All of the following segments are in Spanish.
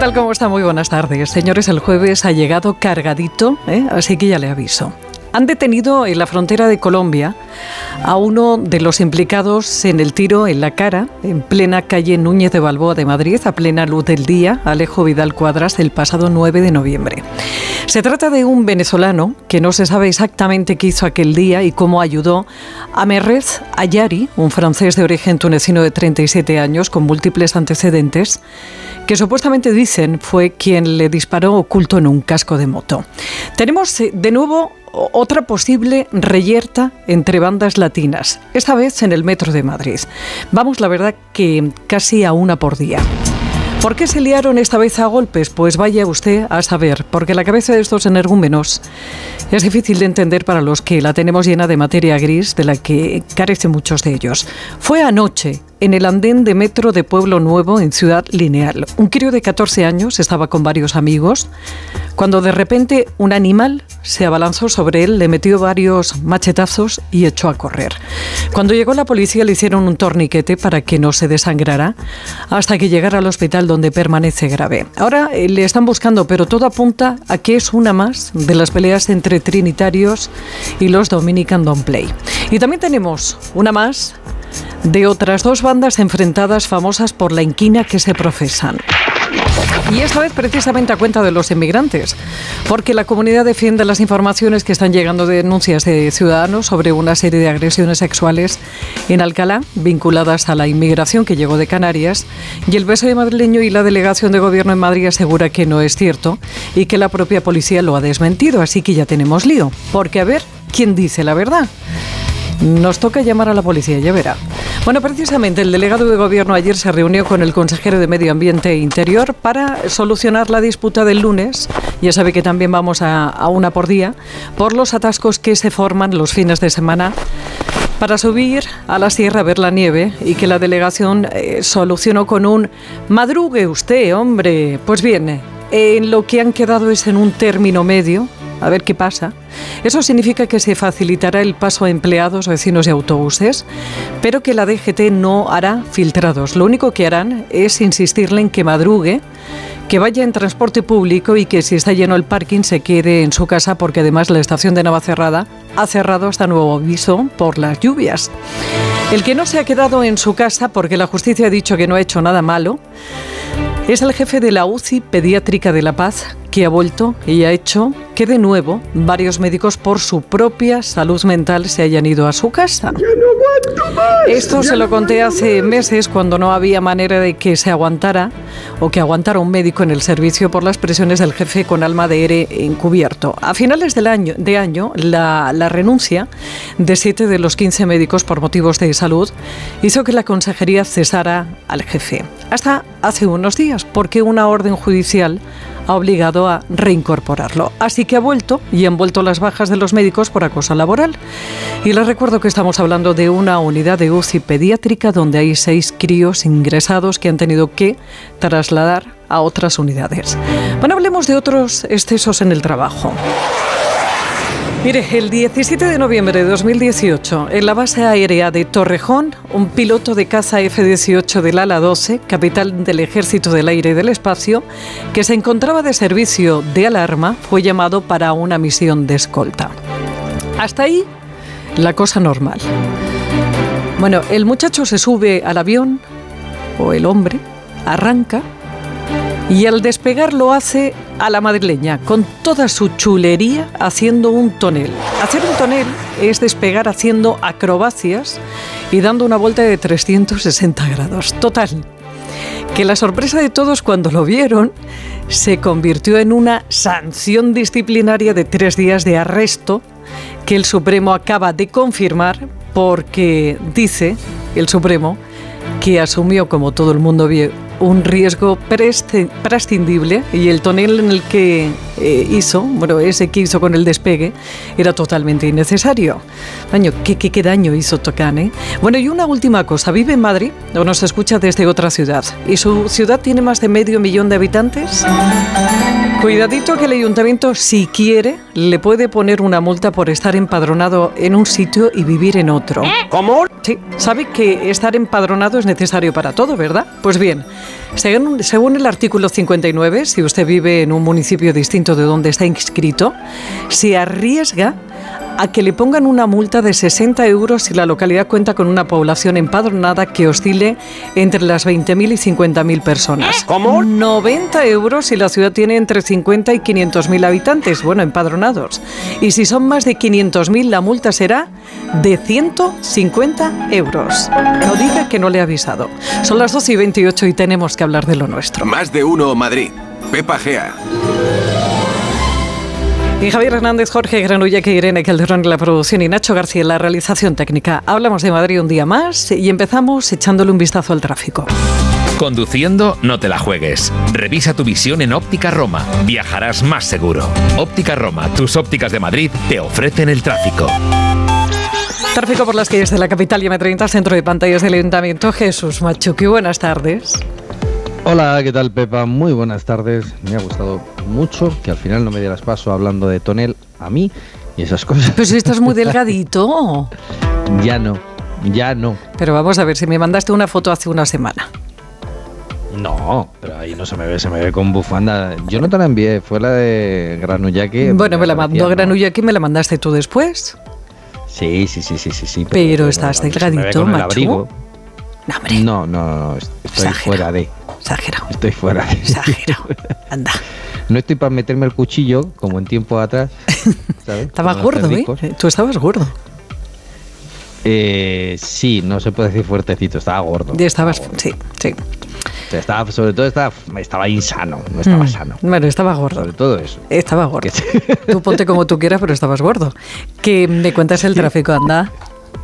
tal? ¿Cómo está? Muy buenas tardes. Señores, el jueves ha llegado cargadito, ¿eh? así que ya le aviso. Han detenido en la frontera de Colombia a uno de los implicados en el tiro en la cara, en plena calle Núñez de Balboa de Madrid, a plena luz del día, Alejo Vidal Cuadras, el pasado 9 de noviembre. Se trata de un venezolano que no se sabe exactamente qué hizo aquel día y cómo ayudó a Merrez Ayari, un francés de origen tunecino de 37 años con múltiples antecedentes, que supuestamente dicen fue quien le disparó oculto en un casco de moto. Tenemos eh, de nuevo otra posible reyerta entre bandas latinas, esta vez en el metro de Madrid. Vamos, la verdad, que casi a una por día. ¿Por qué se liaron esta vez a golpes? Pues vaya usted a saber, porque la cabeza de estos energúmenos es difícil de entender para los que la tenemos llena de materia gris, de la que carecen muchos de ellos. Fue anoche, en el andén de metro de Pueblo Nuevo, en Ciudad Lineal. Un crío de 14 años estaba con varios amigos cuando de repente un animal se abalanzó sobre él, le metió varios machetazos y echó a correr. Cuando llegó la policía le hicieron un torniquete para que no se desangrara hasta que llegara al hospital donde permanece grave. Ahora eh, le están buscando, pero todo apunta a que es una más de las peleas entre trinitarios y los Dominican Don't Play. Y también tenemos una más de otras dos bandas enfrentadas famosas por la inquina que se profesan. Y esta vez precisamente a cuenta de los inmigrantes, porque la comunidad defiende las informaciones que están llegando de denuncias de ciudadanos sobre una serie de agresiones sexuales en Alcalá vinculadas a la inmigración que llegó de Canarias y el de madrileño y la delegación de gobierno en Madrid asegura que no es cierto y que la propia policía lo ha desmentido, así que ya tenemos lío, porque a ver quién dice la verdad. Nos toca llamar a la policía, ya verá. Bueno, precisamente el delegado de gobierno ayer se reunió con el consejero de Medio Ambiente e Interior para solucionar la disputa del lunes. Ya sabe que también vamos a, una por día por los atascos que se forman los fines de semana para subir a la sierra a ver la nieve y que la delegación eh, solucionó con un madrugue usted, hombre. Pues bien, en lo que han quedado es en un término medio a ver qué pasa. Eso significa que se facilitará el paso a empleados, vecinos y autobuses, pero que la DGT no hará filtrados. Lo único que harán es insistirle en que madrugue, que vaya en transporte público y que si está lleno el parking se quede en su casa porque además la estación de Navacerrada ha cerrado hasta nuevo aviso por las lluvias. El que no se ha quedado en su casa porque la justicia ha dicho que no ha hecho nada malo es el jefe de la UCI Pediátrica de La Paz, que ha vuelto y ha hecho que de nuevo varios médicos por su propia salud mental se hayan ido a su casa. Esto se lo conté hace meses cuando no había manera de que se aguantara o que aguantara un médico en el servicio por las presiones del jefe con alma de ERE encubierto. A finales del año, de año, la, la renuncia de siete de los 15 médicos por motivos de salud hizo que la consejería cesara al jefe. Hasta hace unos días, porque una orden judicial ha obligado a reincorporarlo. Así que ha vuelto y han vuelto las bajas de los médicos por acoso laboral. Y les recuerdo que estamos hablando de una unidad de UCI pediátrica donde hay seis críos ingresados que han tenido que trasladar a otras unidades. Bueno, hablemos de otros excesos en el trabajo. Mire, el 17 de noviembre de 2018, en la base aérea de Torrejón, un piloto de caza F-18 del ala 12, capital del Ejército del Aire y del Espacio, que se encontraba de servicio de alarma, fue llamado para una misión de escolta. Hasta ahí, la cosa normal. Bueno, el muchacho se sube al avión, o el hombre, arranca, y al despegar lo hace a la madrileña, con toda su chulería haciendo un tonel. Hacer un tonel es despegar haciendo acrobacias y dando una vuelta de 360 grados. Total. Que la sorpresa de todos cuando lo vieron se convirtió en una sanción disciplinaria de tres días de arresto que el Supremo acaba de confirmar porque dice el Supremo que asumió, como todo el mundo vio, un riesgo prescindible y el tonel en el que eh, hizo, bueno, ese que hizo con el despegue, era totalmente innecesario. Daño, ¿qué, qué, daño hizo Tocane? Bueno, y una última cosa, vive en Madrid o nos escucha desde otra ciudad y su ciudad tiene más de medio millón de habitantes. Cuidadito que el ayuntamiento, si quiere, le puede poner una multa por estar empadronado en un sitio y vivir en otro. ¿Cómo? Sí, sabe que estar empadronado es necesario para todo, ¿verdad? Pues bien, según, el artículo 59, si usted vive en un municipio distinto de donde está inscrito, se arriesga a que le pongan una multa de 60 euros si la localidad cuenta con una población empadronada que oscile entre las 20.000 y 50.000 personas. ¿Cómo? 90 euros si la ciudad tiene entre 50 y 500.000 habitantes, bueno, empadronados. Y si son más de 500.000, la multa será de 150 euros. No diga que no le he avisado. Son las 12 y 28 y tenemos que hablar de lo nuestro. Más de uno Madrid. Pepa Gea. Y Javier Hernández, Jorge Granulla, Irene Calderón en la producción y Nacho García en la realización técnica. Hablamos de Madrid un día más y empezamos echándole un vistazo al tráfico. Conduciendo, no te la juegues. Revisa tu visión en Óptica Roma. Viajarás más seguro. Óptica Roma, tus ópticas de Madrid, te ofrecen el tráfico. Tráfico por las calles de la capital y M30, centro de pantallas del Ayuntamiento. Jesús Machuqui, buenas tardes. Hola, ¿qué tal Pepa? Muy buenas tardes. Me ha gustado mucho que al final no me dieras paso hablando de tonel a mí y esas cosas. Pues estás muy delgadito. ya no, ya no. Pero vamos a ver, si me mandaste una foto hace una semana. No, pero ahí no se me ve, se me ve con bufanda. Yo no te la envié, fue la de Granuyaki. Bueno, me la mandó Granuyaki y me la mandaste tú después. Sí, sí, sí, sí, sí. sí pero, estás delgadito, macho. No, no, no, estoy fuera de. Exagerado. Estoy fuera. Exagerado. Anda. No estoy para meterme el cuchillo, como en tiempo atrás. ¿sabes? Estabas gordo, ¿eh? Tú estabas gordo. Eh, sí, no se puede decir fuertecito, estaba gordo. Y estabas, sí, sí. Estaba, sobre todo estaba, estaba insano, no estaba mm. sano. Bueno, estaba gordo. Sobre todo eso. Estaba gordo. tú ponte como tú quieras, pero estabas gordo. Que me cuentas el tráfico, anda.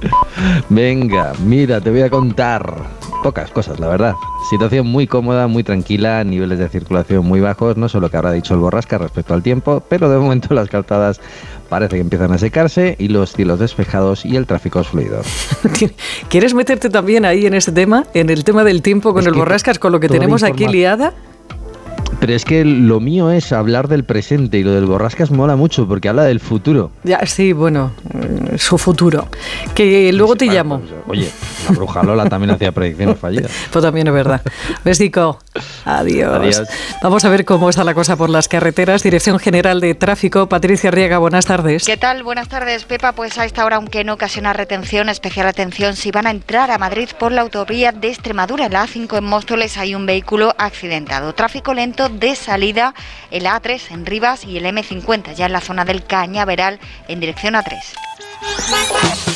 Venga, mira, te voy a contar pocas cosas, la verdad. Situación muy cómoda, muy tranquila, niveles de circulación muy bajos, no solo que habrá dicho el borrasca respecto al tiempo, pero de momento las calzadas parece que empiezan a secarse y los cielos despejados y el tráfico es fluido. ¿Quieres meterte también ahí en ese tema, en el tema del tiempo con el borrascas, con lo que tenemos aquí liada? Pero es que lo mío es hablar del presente y lo del borrascas mola mucho porque habla del futuro. Ya, sí, bueno, mm, su futuro. Que luego te llamo. Pues, oye, la bruja Lola también hacía predicciones fallidas. Pues también es verdad. Besico. Adiós. Adiós. Vamos a ver cómo está la cosa por las carreteras. Dirección General de Tráfico, Patricia Riega, buenas tardes. ¿Qué tal? Buenas tardes, Pepa. Pues a esta hora, aunque no ocasiona retención, especial atención si van a entrar a Madrid por la autovía de Extremadura. En la A5 en Móstoles hay un vehículo accidentado. Tráfico lento de salida el A3 en Rivas y el M50 ya en la zona del Cañaveral en dirección A3.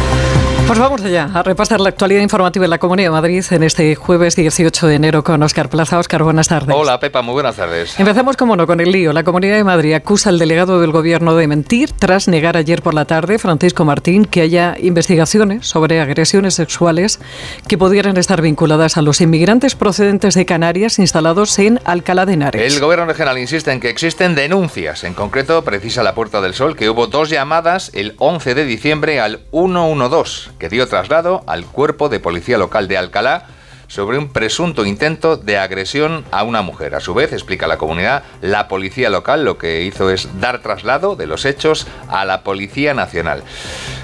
Pues vamos allá a repasar la actualidad informativa en la Comunidad de Madrid en este jueves 18 de enero con Oscar Plaza. Oscar, buenas tardes. Hola, Pepa, muy buenas tardes. Empezamos, como no, con el lío. La Comunidad de Madrid acusa al delegado del Gobierno de mentir tras negar ayer por la tarde, Francisco Martín, que haya investigaciones sobre agresiones sexuales que pudieran estar vinculadas a los inmigrantes procedentes de Canarias instalados en Alcalá de Henares. El Gobierno regional insiste en que existen denuncias. En concreto, precisa la Puerta del Sol que hubo dos llamadas el 11 de diciembre al 112 que dio traslado al cuerpo de policía local de Alcalá sobre un presunto intento de agresión a una mujer. A su vez, explica la comunidad, la policía local lo que hizo es dar traslado de los hechos a la Policía Nacional.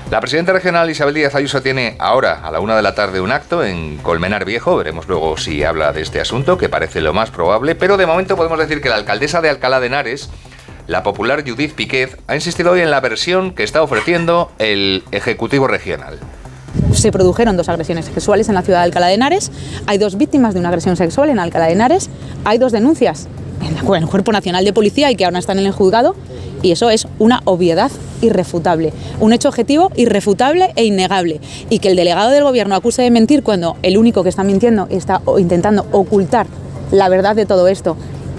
La presidenta regional Isabel Díaz Ayuso tiene ahora a la una de la tarde un acto en Colmenar Viejo. Veremos luego si habla de este asunto, que parece lo más probable. Pero de momento podemos decir que la alcaldesa de Alcalá de Henares la popular Judith Piquez ha insistido hoy en la versión que está ofreciendo el Ejecutivo Regional se produjeron dos agresiones sexuales en la ciudad de Alcalá de Henares, hay dos víctimas de una agresión sexual en Alcalá de Henares, hay dos denuncias en el Cuerpo Nacional de Policía y que ahora están en el juzgado y eso es una obviedad irrefutable. Un hecho objetivo, irrefutable e innegable. Y que el delegado del gobierno acuse de mentir cuando el único que está mintiendo está intentando ocultar la verdad de todo esto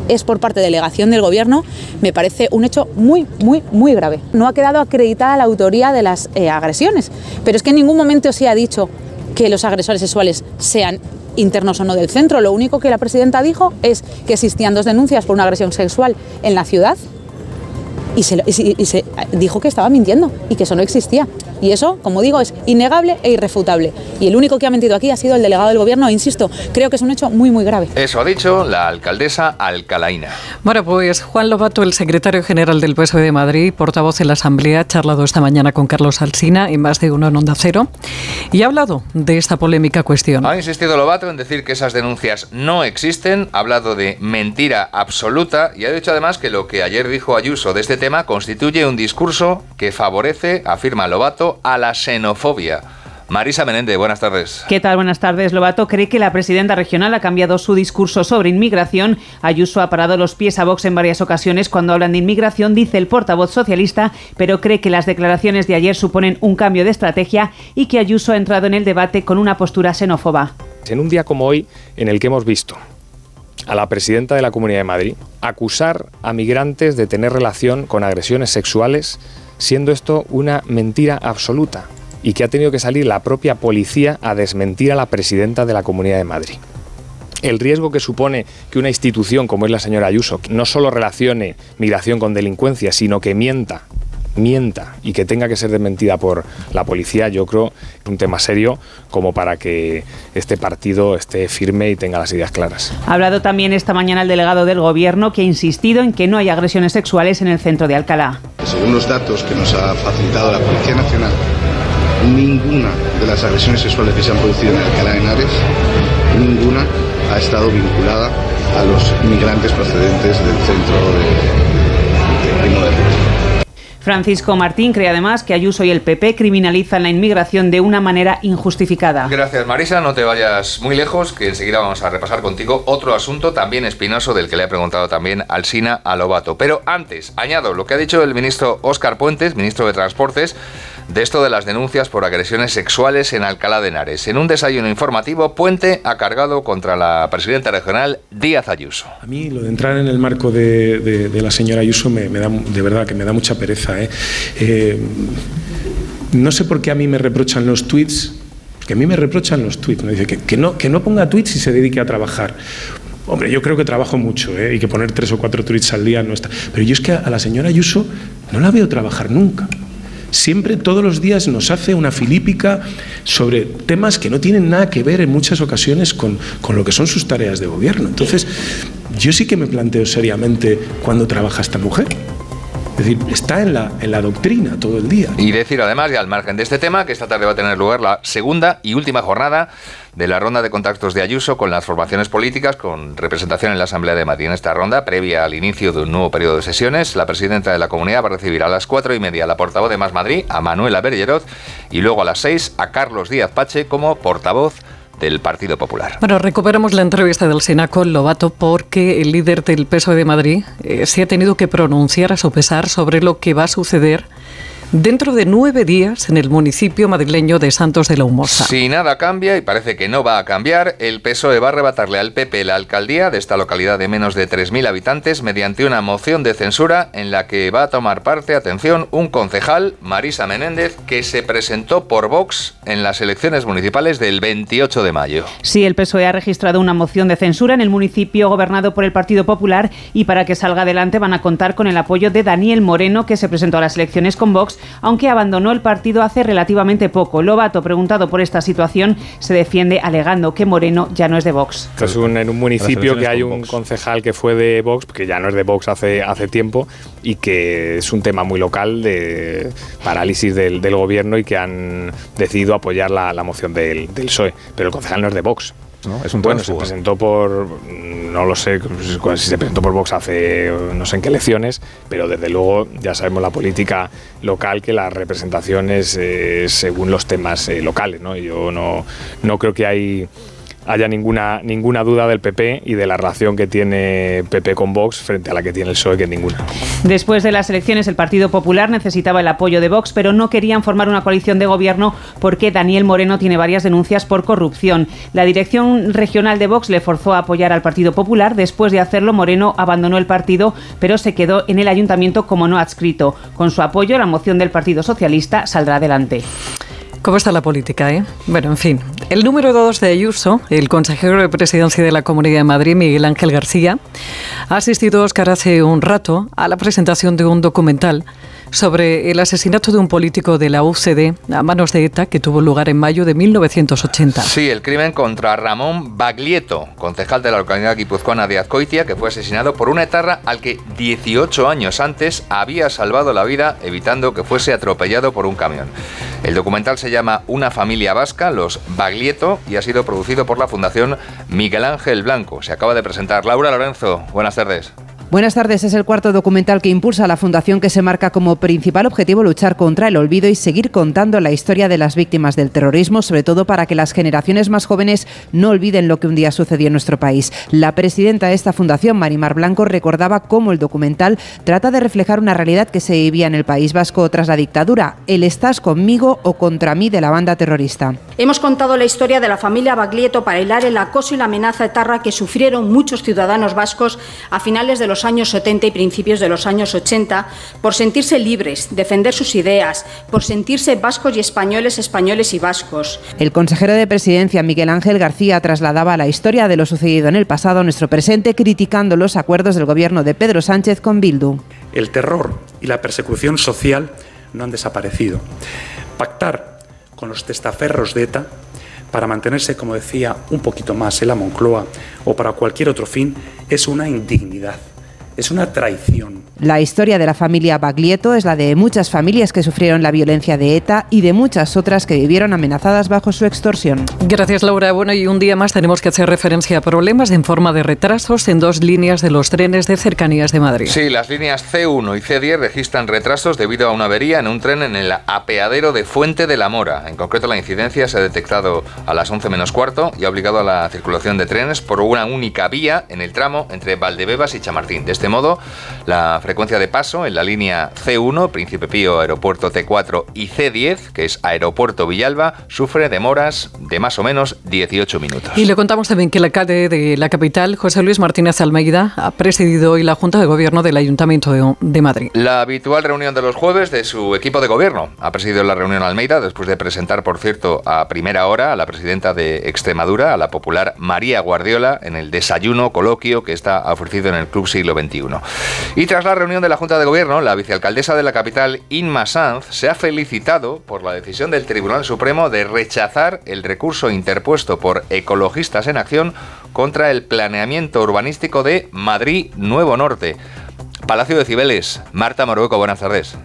es por parte de delegación del gobierno, me parece un hecho muy, muy, muy grave. No ha quedado acreditada la autoría de las eh, agresiones, pero es que en ningún momento se ha dicho que los agresores sexuales sean internos o no del centro. Lo único que la presidenta dijo es que existían dos denuncias por una agresión sexual en la ciudad y se, y se, dijo que estaba mintiendo y que eso no existía. Y eso, como digo, es innegable e irrefutable. Y el único que ha mentido aquí ha sido el delegado del gobierno, e insisto, creo que es un hecho muy, muy grave. Eso ha dicho la alcaldesa alcalaina. Bueno, pues Juan Lobato, el secretario general del PSOE de Madrid, portavoz en la Asamblea, ha charlado esta mañana con Carlos Alsina en más de uno en Onda Cero y ha hablado de esta polémica cuestión. Ha insistido Lobato en decir que esas denuncias no existen, ha hablado de mentira absoluta y ha dicho además que lo que ayer dijo Ayuso de este tema constituye un discurso que favorece, afirma Lobato, a la xenofobia. Marisa Menéndez, buenas tardes. ¿Qué tal? Buenas tardes. Lobato cree que la presidenta regional ha cambiado su discurso sobre inmigración. Ayuso ha parado los pies a Vox en varias ocasiones cuando hablan de inmigración, dice el portavoz socialista, pero cree que las declaraciones de ayer suponen un cambio de estrategia y que Ayuso ha entrado en el debate con una postura xenófoba. En un día como hoy, en el que hemos visto a la presidenta de la Comunidad de Madrid acusar a migrantes de tener relación con agresiones sexuales, siendo esto una mentira absoluta y que ha tenido que salir la propia policía a desmentir a la presidenta de la Comunidad de Madrid. El riesgo que supone que una institución como es la señora Ayuso no solo relacione migración con delincuencia, sino que mienta mienta y que tenga que ser desmentida por la policía, yo creo es un tema serio como para que este partido esté firme y tenga las ideas claras. Ha hablado también esta mañana el delegado del Gobierno que ha insistido en que no hay agresiones sexuales en el centro de Alcalá. Según los datos que nos ha facilitado la Policía Nacional, ninguna de las agresiones sexuales que se han producido en Alcalá de Henares, ninguna ha estado vinculada a los migrantes procedentes del centro de, de de. Francisco Martín cree además que Ayuso y el PP criminalizan la inmigración de una manera injustificada. Gracias Marisa, no te vayas muy lejos, que enseguida vamos a repasar contigo otro asunto también espinoso del que le ha preguntado también Alsina a Lobato. Pero antes, añado lo que ha dicho el ministro Óscar Puentes, ministro de Transportes, de esto de las denuncias por agresiones sexuales en Alcalá de Henares. En un desayuno informativo, Puente ha cargado contra la presidenta regional Díaz Ayuso. A mí lo de entrar en el marco de, la señora Ayuso me, da de verdad que me da mucha pereza. ¿eh? Eh, no sé por qué a mí me reprochan los tweets, que a mí me reprochan los tweets. Me dice que, que, no, que no ponga tweets y se dedique a trabajar. Hombre, yo creo que trabajo mucho ¿eh? y que poner tres o cuatro tweets al día no está. Pero yo es que a la señora Ayuso no la veo trabajar nunca. Siempre, todos los días, nos hace una filípica sobre temas que no tienen nada que ver en muchas ocasiones con, con, lo que son sus tareas de gobierno. Entonces, yo sí que me planteo seriamente cuándo trabaja esta mujer. Es decir, está en la, en la doctrina todo el día. Y decir además, y al margen de este tema, que esta tarde va a tener lugar la segunda y última jornada de la ronda de contactos de Ayuso con las formaciones políticas con representación en la Asamblea de Madrid. En esta ronda, previa al inicio de un nuevo periodo de sesiones, la presidenta de la comunidad va a recibir a las cuatro y media la portavoz de Más Madrid, a Manuela Bergeroz, y luego a las seis a Carlos Díaz Pache como portavoz del Partido Popular. Bueno, recuperamos la entrevista del Senaco Lobato porque el líder del PSOE de Madrid eh, se ha tenido que pronunciar a su pesar sobre lo que va a suceder dentro de nueve días en el municipio madrileño de Santos de la Humosa. Si nada cambia, y parece que no va a cambiar, el PSOE va a arrebatarle al PP la alcaldía de esta localidad de menos de 3.000 habitantes mediante una moción de censura en la que va a tomar parte, atención, un concejal, Marisa Menéndez, que se presentó por Vox en las elecciones municipales del 28 de mayo. Sí, el PSOE ha registrado una moción de censura en el municipio gobernado por el Partido Popular y para que salga adelante van a contar con el apoyo de Daniel Moreno, que se presentó a las elecciones con Vox aunque abandonó el partido hace relativamente poco. Lobato, preguntado por esta situación, se defiende alegando que Moreno ya no es de Vox. Es un, en un municipio que hay un concejal que fue de Vox, que ya no es de Vox hace, hace tiempo, y que es un tema muy local de parálisis del, del gobierno y que han decidido apoyar la, la moción del, del PSOE. Pero el concejal no es de Vox. ¿No? Es un bueno, se presentó por, no lo sé si se presentó por Vox hace no sé en qué elecciones, pero desde luego ya sabemos la política local que la representación es eh, según los temas eh, locales, ¿no? Yo no, no creo que hay haya ninguna, ninguna duda del PP y de la relación que tiene PP con Vox frente a la que tiene el PSOE, que ninguna. Después de las elecciones, el Partido Popular necesitaba el apoyo de Vox, pero no querían formar una coalición de gobierno porque Daniel Moreno tiene varias denuncias por corrupción. La dirección regional de Vox le forzó a apoyar al Partido Popular. Después de hacerlo, Moreno abandonó el partido, pero se quedó en el ayuntamiento como no adscrito. Con su apoyo, la moción del Partido Socialista saldrá adelante. ¿Cómo está la política, eh? Bueno, en fin. El número dos de Ayuso, el consejero de presidencia de la Comunidad de Madrid, Miguel Ángel García, ha asistido, Oscar, hace un rato a la presentación de un documental sobre el asesinato de un político de la UCD a manos de ETA que tuvo lugar en mayo de 1980. Sí, el crimen contra Ramón Baglietto, concejal de la localidad guipuzcoana de Azcoitia, que fue asesinado por una etarra al que 18 años antes había salvado la vida evitando que fuese atropellado por un camión. El documental se llama Una familia vasca, los Baglietto, y ha sido producido por la Fundación Miguel Ángel Blanco. Se acaba de presentar. Laura Lorenzo, buenas tardes. Buenas tardes. Es el cuarto documental que impulsa la Fundación que se marca como principal objetivo luchar contra el olvido y seguir contando la historia de las víctimas del terrorismo, sobre todo para que las generaciones más jóvenes no olviden lo que un día sucedió en nuestro país. La presidenta de esta fundación, Marimar Blanco, recordaba cómo el documental trata de reflejar una realidad que se vivía en el País Vasco tras la dictadura, el estás conmigo o contra mí de la banda terrorista. Hemos contado la historia de la familia Baglietto para hilar el acoso y la amenaza etarra que sufrieron muchos ciudadanos vascos a finales de los años 70 y principios de los años 80 por sentirse libres, defender sus ideas, por sentirse vascos y españoles, españoles y vascos. El consejero de presidencia, Miguel Ángel García, trasladaba la historia de lo sucedido en el pasado a nuestro presente, criticando los acuerdos del gobierno de Pedro Sánchez con Bildu. El terror y la persecución social no han desaparecido. Pactar con los testaferros de ETA para mantenerse, como decía, un poquito más en la Moncloa o para cualquier otro fin es una indignidad es una traición. La historia de la familia Baglietto es la de muchas familias que sufrieron la violencia de ETA y de muchas otras que vivieron amenazadas bajo su extorsión. Gracias, Laura. Bueno, y un día más tenemos que hacer referencia a problemas en forma de retrasos en dos líneas de los trenes de cercanías de Madrid. Sí, las líneas C1 y C10 registran retrasos debido a una avería en un tren en el apeadero de Fuente de la Mora. En concreto, la incidencia se ha detectado a las 11 menos cuarto y ha obligado a la circulación de trenes por una única vía en el tramo entre Valdebebas y Chamartín. De este modo, la frecuencia de paso en la línea C1, Príncipe Pío, Aeropuerto T4 y C10, que es Aeropuerto Villalba, sufre demoras de más o menos 18 minutos. Y le contamos también que el alcalde de la capital, José Luis Martínez Almeida, ha presidido hoy la Junta de Gobierno del Ayuntamiento de, Madrid. La habitual reunión de los jueves de su equipo de gobierno. Ha presidido la reunión Almeida después de presentar, por cierto, a primera hora a la presidenta de Extremadura, a la popular María Guardiola, en el desayuno coloquio que está ofrecido en el Club Siglo XXI. Y tras la reunión de la Junta de Gobierno, la vicealcaldesa de la capital, Inma Sanz, se ha felicitado por la decisión del Tribunal Supremo de rechazar el recurso interpuesto por Ecologistas en Acción contra el planeamiento urbanístico de Madrid Nuevo Norte. Palacio de Cibeles, Marta Morueco, buenas tardes.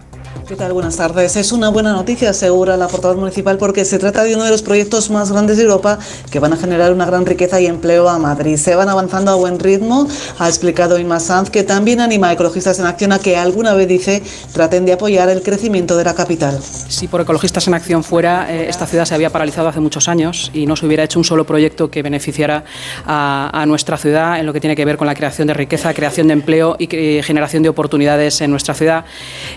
¿Qué tal? Buenas tardes. Es una buena noticia, asegura la portavoz municipal, porque se trata de uno de los proyectos más grandes de Europa que van a generar una gran riqueza y empleo a Madrid. Se van avanzando a buen ritmo, ha explicado Inma Sanz, que también anima a Ecologistas en Acción a que alguna vez, dice, traten de apoyar el crecimiento de la capital. Si por Ecologistas en Acción fuera, eh, esta ciudad se había paralizado hace muchos años y no se hubiera hecho un solo proyecto que beneficiara a, nuestra ciudad en lo que tiene que ver con la creación de riqueza, creación de empleo y eh, generación de oportunidades en nuestra ciudad.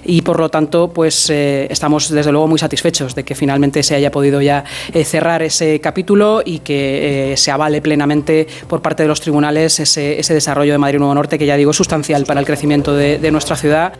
Y por lo tanto, pues eh, estamos desde luego muy satisfechos de que finalmente se haya podido ya eh, cerrar ese capítulo y que eh, se avale plenamente por parte de los tribunales ese, ese, desarrollo de Madrid Nuevo Norte, que ya digo es sustancial para el crecimiento de, nuestra ciudad.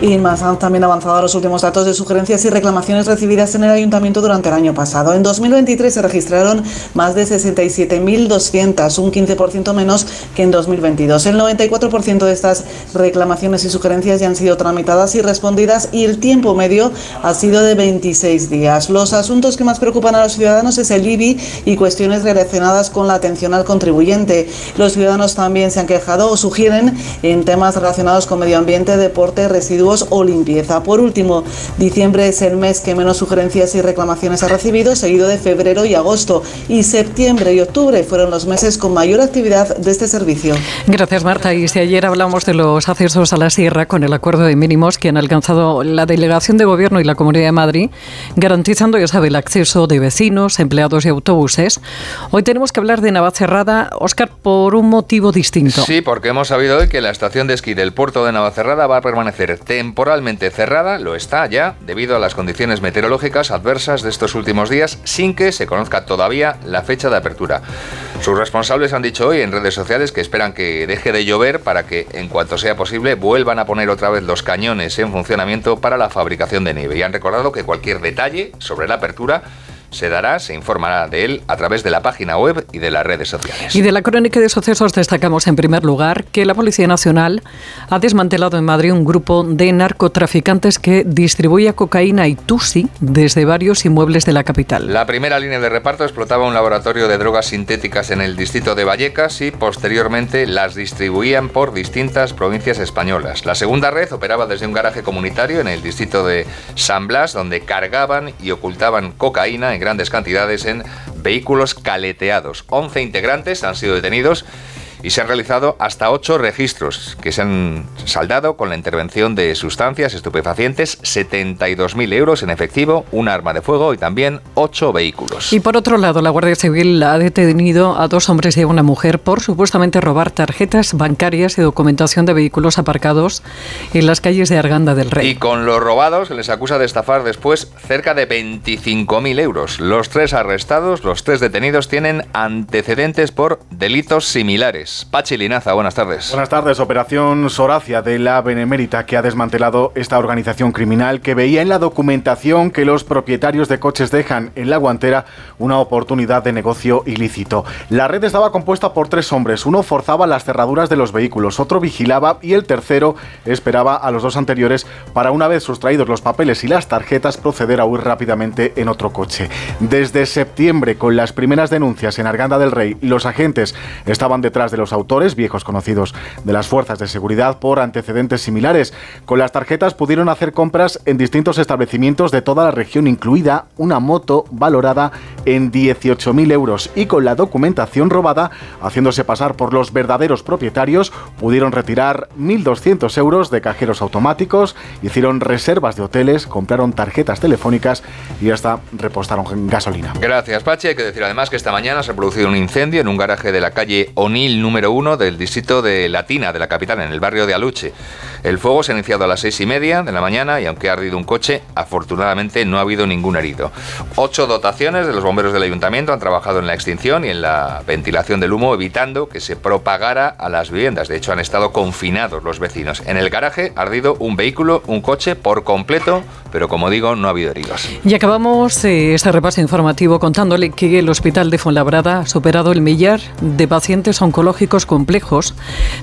Y más han también avanzado los últimos datos de sugerencias y reclamaciones recibidas en el ayuntamiento durante el año pasado. En 2023 se registraron más de 67.200, un 15% menos que en 2022. El 94% de estas reclamaciones y sugerencias ya han sido tramitadas y respondidas y el tiempo medio ha sido de 26 días. Los asuntos que más preocupan a los ciudadanos es el IBI y cuestiones relacionadas con la atención al contribuyente. Los ciudadanos también se han quejado o sugieren en temas relacionados con medio ambiente, deporte, residuos o limpieza. Por último, diciembre es el mes que menos sugerencias y reclamaciones ha recibido, seguido de febrero y agosto. Y septiembre y octubre fueron los meses con mayor actividad de este servicio. Gracias, Marta. Y si ayer hablamos de los accesos a la sierra con el acuerdo de mínimos que han alcanzado la Delegación de Gobierno y la Comunidad de Madrid, garantizando, ya sabe, el acceso de vecinos, empleados y autobuses, hoy tenemos que hablar de Navacerrada, Óscar, por un motivo distinto. Sí, porque hemos sabido hoy que la estación de esquí del puerto de Navacerrada va a permanecer temporalmente cerrada, lo está ya, debido a las condiciones meteorológicas adversas de estos últimos días, sin que se conozca todavía la fecha de apertura. Sus responsables han dicho hoy en redes sociales que esperan que deje de llover para que, en cuanto sea posible, vuelvan a poner otra vez los cañones en funcionamiento para la fabricación de nieve. Y han recordado que cualquier detalle sobre la apertura se dará, se informará de él a través de la página web y de las redes sociales. Y de la crónica de sucesos destacamos en primer lugar que la Policía Nacional ha desmantelado en Madrid un grupo de narcotraficantes que distribuía cocaína y tusi desde varios inmuebles de la capital. La primera línea de reparto explotaba un laboratorio de drogas sintéticas en el distrito de Vallecas y posteriormente las distribuían por distintas provincias españolas. La segunda red operaba desde un garaje comunitario en el distrito de San Blas donde cargaban y ocultaban cocaína grandes cantidades en vehículos caleteados. 11 integrantes han sido detenidos y se han realizado hasta ocho registros que se han saldado con la intervención de sustancias estupefacientes, 72.000 euros en efectivo, un arma de fuego y también ocho vehículos. Y por otro lado, la Guardia Civil ha detenido a dos hombres y a una mujer por supuestamente robar tarjetas bancarias y documentación de vehículos aparcados en las calles de Arganda del Rey. Y con los robados se les acusa de estafar después cerca de 25.000 euros. Los tres arrestados, los tres detenidos, tienen antecedentes por delitos similares. Pachi Linaza, buenas tardes. Buenas tardes. Operación Soracia de la Benemérita que ha desmantelado esta organización criminal que veía en la documentación que los propietarios de coches dejan en la guantera una oportunidad de negocio ilícito. La red estaba compuesta por tres hombres. Uno forzaba las cerraduras de los vehículos, otro vigilaba y el tercero esperaba a los dos anteriores para una vez sustraídos los papeles y las tarjetas proceder a huir rápidamente en otro coche. Desde septiembre, con las primeras denuncias en Arganda del Rey, los agentes estaban detrás de los autores, viejos conocidos de las fuerzas de seguridad, por antecedentes similares. Con las tarjetas pudieron hacer compras en distintos establecimientos de toda la región, incluida una moto valorada en 18.000 euros. Y con la documentación robada, haciéndose pasar por los verdaderos propietarios, pudieron retirar 1.200 euros de cajeros automáticos, hicieron reservas de hoteles, compraron tarjetas telefónicas y hasta repostaron gasolina. Gracias, Pachi. Hay que decir además que esta mañana se ha producido un incendio en un garaje de la calle O'Neill número uno del distrito de Latina, de la capital, en el barrio de Aluche. El fuego se ha iniciado a las seis y media de la mañana y aunque ha ardido un coche, afortunadamente no ha habido ningún herido. Ocho dotaciones de los bomberos del ayuntamiento han trabajado en la extinción y en la ventilación del humo, evitando que se propagara a las viviendas. De hecho, han estado confinados los vecinos. En el garaje ha ardido un vehículo, un coche por completo, pero como digo, no ha habido heridos. Y acabamos eh, este repaso informativo contándole que el hospital de Fuenlabrada ha superado el millar de pacientes oncológicos complejos,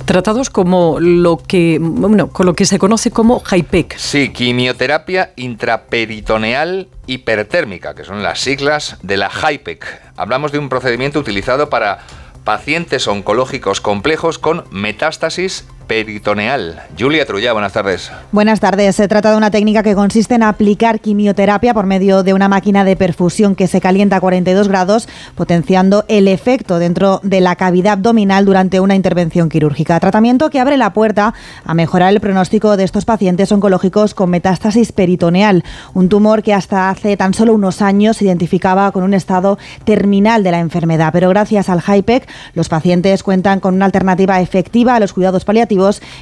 tratados como lo que, bueno, con lo que se conoce como HIPEC. Sí, quimioterapia intraperitoneal hipertérmica, que son las siglas de la HIPEC. Hablamos de un procedimiento utilizado para pacientes oncológicos complejos con metástasis peritoneal. Julia Trulla, buenas tardes. Buenas tardes. Se trata de una técnica que consiste en aplicar quimioterapia por medio de una máquina de perfusión que se calienta a 42 grados, potenciando el efecto dentro de la cavidad abdominal durante una intervención quirúrgica. Tratamiento que abre la puerta a mejorar el pronóstico de estos pacientes oncológicos con metástasis peritoneal, un tumor que hasta hace tan solo unos años se identificaba con un estado terminal de la enfermedad. Pero gracias al HIPEC, los pacientes cuentan con una alternativa efectiva a los cuidados paliativos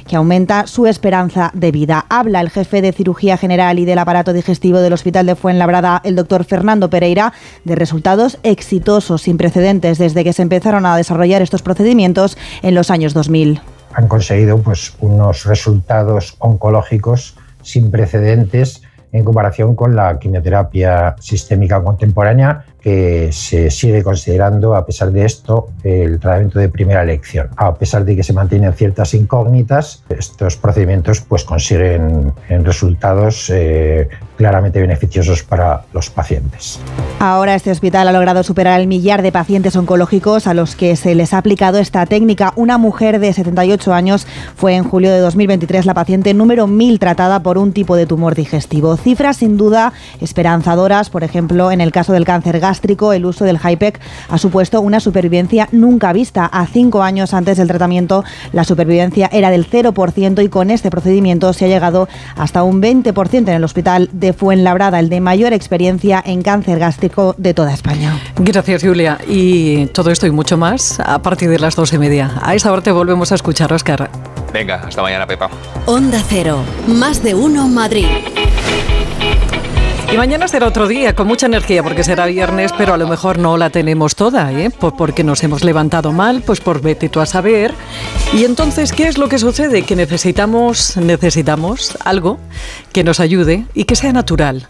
que aumenta su esperanza de vida. Habla el jefe de cirugía general y del aparato digestivo del Hospital de Fuenlabrada, el doctor Fernando Pereira, de resultados exitosos sin precedentes desde que se empezaron a desarrollar estos procedimientos en los años 2000. Han conseguido pues, unos resultados oncológicos sin precedentes en comparación con la quimioterapia sistémica contemporánea que se sigue considerando, a pesar de esto, el tratamiento de primera elección. A pesar de que se mantienen ciertas incógnitas, estos procedimientos pues, consiguen resultados eh, claramente beneficiosos para los pacientes. Ahora este hospital ha logrado superar el millar de pacientes oncológicos a los que se les ha aplicado esta técnica. Una mujer de 78 años fue en julio de 2023 la paciente número 1000 tratada por un tipo de tumor digestivo. Cifras sin duda esperanzadoras, por ejemplo, en el caso del cáncer gástrico, el uso del HIPEC ha supuesto una supervivencia nunca vista. A cinco años antes del tratamiento, la supervivencia era del 0% y con este procedimiento se ha llegado hasta un 20% en el hospital de Fuenlabrada, el de mayor experiencia en cáncer gástrico de toda España. Gracias, Julia. Y todo esto y mucho más a partir de las dos y media. A esa hora te volvemos a escuchar, Oscar. Venga, hasta mañana, Pepa. Onda Cero, más de uno Madrid. Y mañana será otro día con mucha energía porque será viernes, pero a lo mejor no la tenemos toda, ¿eh? porque nos hemos levantado mal, pues por vete tú a saber. Y entonces, ¿qué es lo que sucede? Que necesitamos, necesitamos algo que nos ayude y que sea natural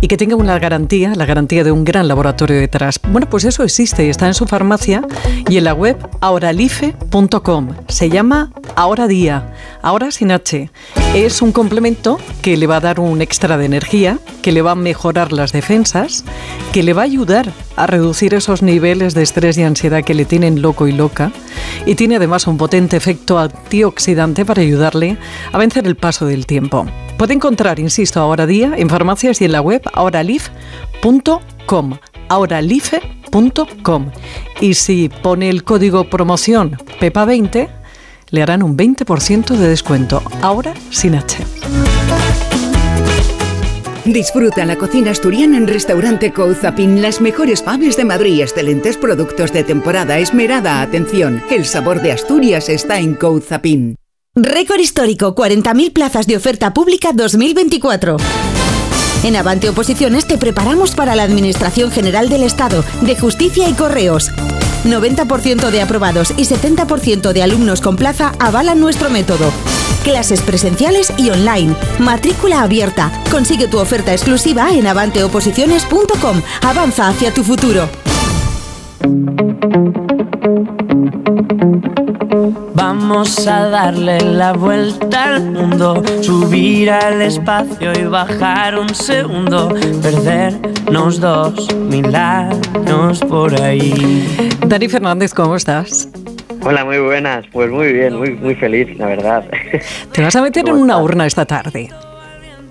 y que tenga una garantía, la garantía de un gran laboratorio detrás. Bueno, pues eso existe, está en su farmacia y en la web ahoralife.com. Se llama Ahora Día, ahora sin H. Es un complemento que le va a dar un extra de energía, que le va a mejorar las defensas, que le va a ayudar a reducir esos niveles de estrés y ansiedad que le tienen loco y loca y tiene además un potente efecto antioxidante para ayudarle a vencer el paso del tiempo. Puede encontrar, insisto, ahora día en farmacias y en la web ahoralif.com. ahoralife.com. Y si pone el código promoción PEPA20, le harán un 20% de descuento. Ahora sin H. Disfruta la cocina asturiana en Restaurante Couzapin. Las mejores faves de Madrid, excelentes productos de temporada, esmerada atención. El sabor de Asturias está en Couzapin. Récord histórico, 40.000 plazas de oferta pública 2024. En Avante Oposiciones te preparamos para la Administración General del Estado, de Justicia y Correos. 90% de aprobados y 70% de alumnos con plaza avalan nuestro método. Clases presenciales y online. Matrícula abierta. Consigue tu oferta exclusiva en avanteoposiciones.com. Avanza hacia tu futuro. Vamos a darle la vuelta al mundo, subir al espacio y bajar un segundo, perdernos dos mil años por ahí. Dani Fernández, ¿cómo estás? Hola, muy buenas. Pues muy bien, muy, muy feliz, la verdad. ¿Te vas a meter en una urna esta tarde?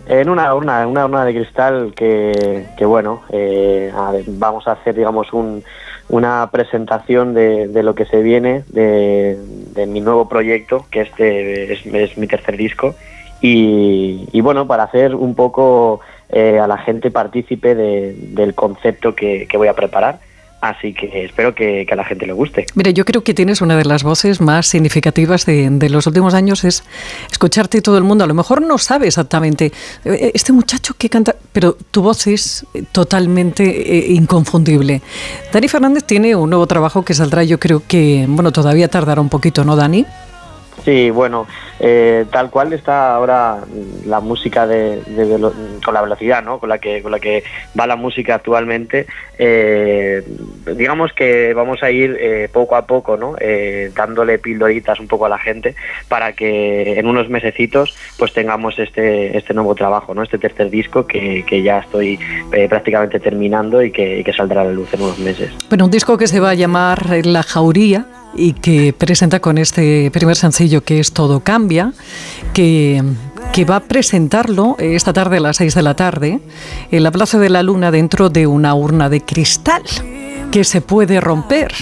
En una urna, una urna de cristal que, que bueno, eh, vamos a hacer, digamos, un, una presentación de, de, lo que se viene de, de, mi nuevo proyecto, que este es, es mi tercer disco. Y, y, bueno, para hacer un poco eh, a la gente partícipe de, del concepto que, que voy a preparar. Así que espero que, que, a la gente le guste. Mire, yo creo que tienes una de las voces más significativas de, de, los últimos años, es escucharte todo el mundo. A lo mejor no sabe exactamente eh, este muchacho que canta, pero tu voz es totalmente eh, inconfundible. Dani Fernández tiene un nuevo trabajo que saldrá, yo creo que, bueno, todavía tardará un poquito, ¿no, Dani? Sí, bueno, eh, tal cual está ahora la música de, con la velocidad, ¿no? Con la que con la que va la música actualmente. Eh, digamos que vamos a ir eh, poco a poco, ¿no? Eh, dándole pildoritas un poco a la gente para que en unos mesecitos pues tengamos este este nuevo trabajo, ¿no? Este tercer disco que, que ya estoy eh, prácticamente terminando y que, y que saldrá a la luz en unos meses. Bueno, un disco que se va a llamar La Jauría y que presenta con este primer sencillo que es Todo Cambia, que, va a presentarlo esta tarde a las 6 de la tarde en la Plaza de la Luna dentro de una urna de cristal que se puede romper.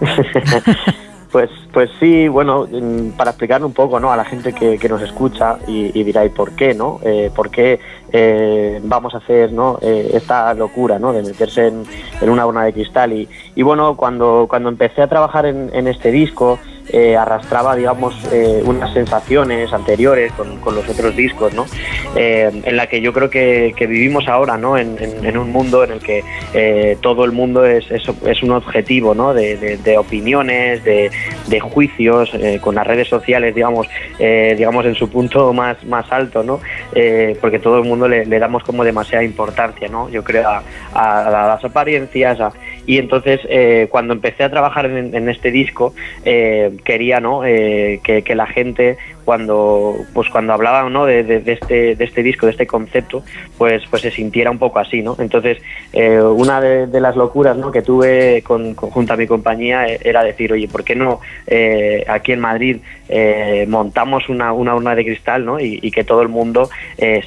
Pues, pues sí, bueno, para explicar un poco ¿no? a la gente que, nos escucha y, dirá, ¿y por qué? no? Eh, ¿Por qué eh, vamos a hacer ¿no? Eh, esta locura ¿no? de meterse en, en, una urna de cristal? Y, y bueno, cuando, cuando empecé a trabajar en, en este disco, eh, arrastraba, digamos, eh, unas sensaciones anteriores con, con los otros discos, ¿no? Eh, en la que yo creo que, vivimos ahora, ¿no? En, en- un mundo en el que eh, todo el mundo es, es, un objetivo, ¿no? De, opiniones, de, de juicios, con las redes sociales, digamos, digamos en su punto más, más alto, ¿no? Porque todo el mundo le, damos como demasiada importancia, ¿no? Yo creo a, a las apariencias, y entonces eh, cuando empecé a trabajar en, en este disco eh, quería, ¿no? Eh, que, que la gente cuando pues cuando hablaban ¿no? de, de- de este de este disco de este concepto pues pues se sintiera un poco así no entonces eh, una de, las locuras ¿no? que tuve con, junto a mi compañía eh, era decir oye por qué no aquí en Madrid montamos una, una urna de cristal ¿no? y, y que todo el mundo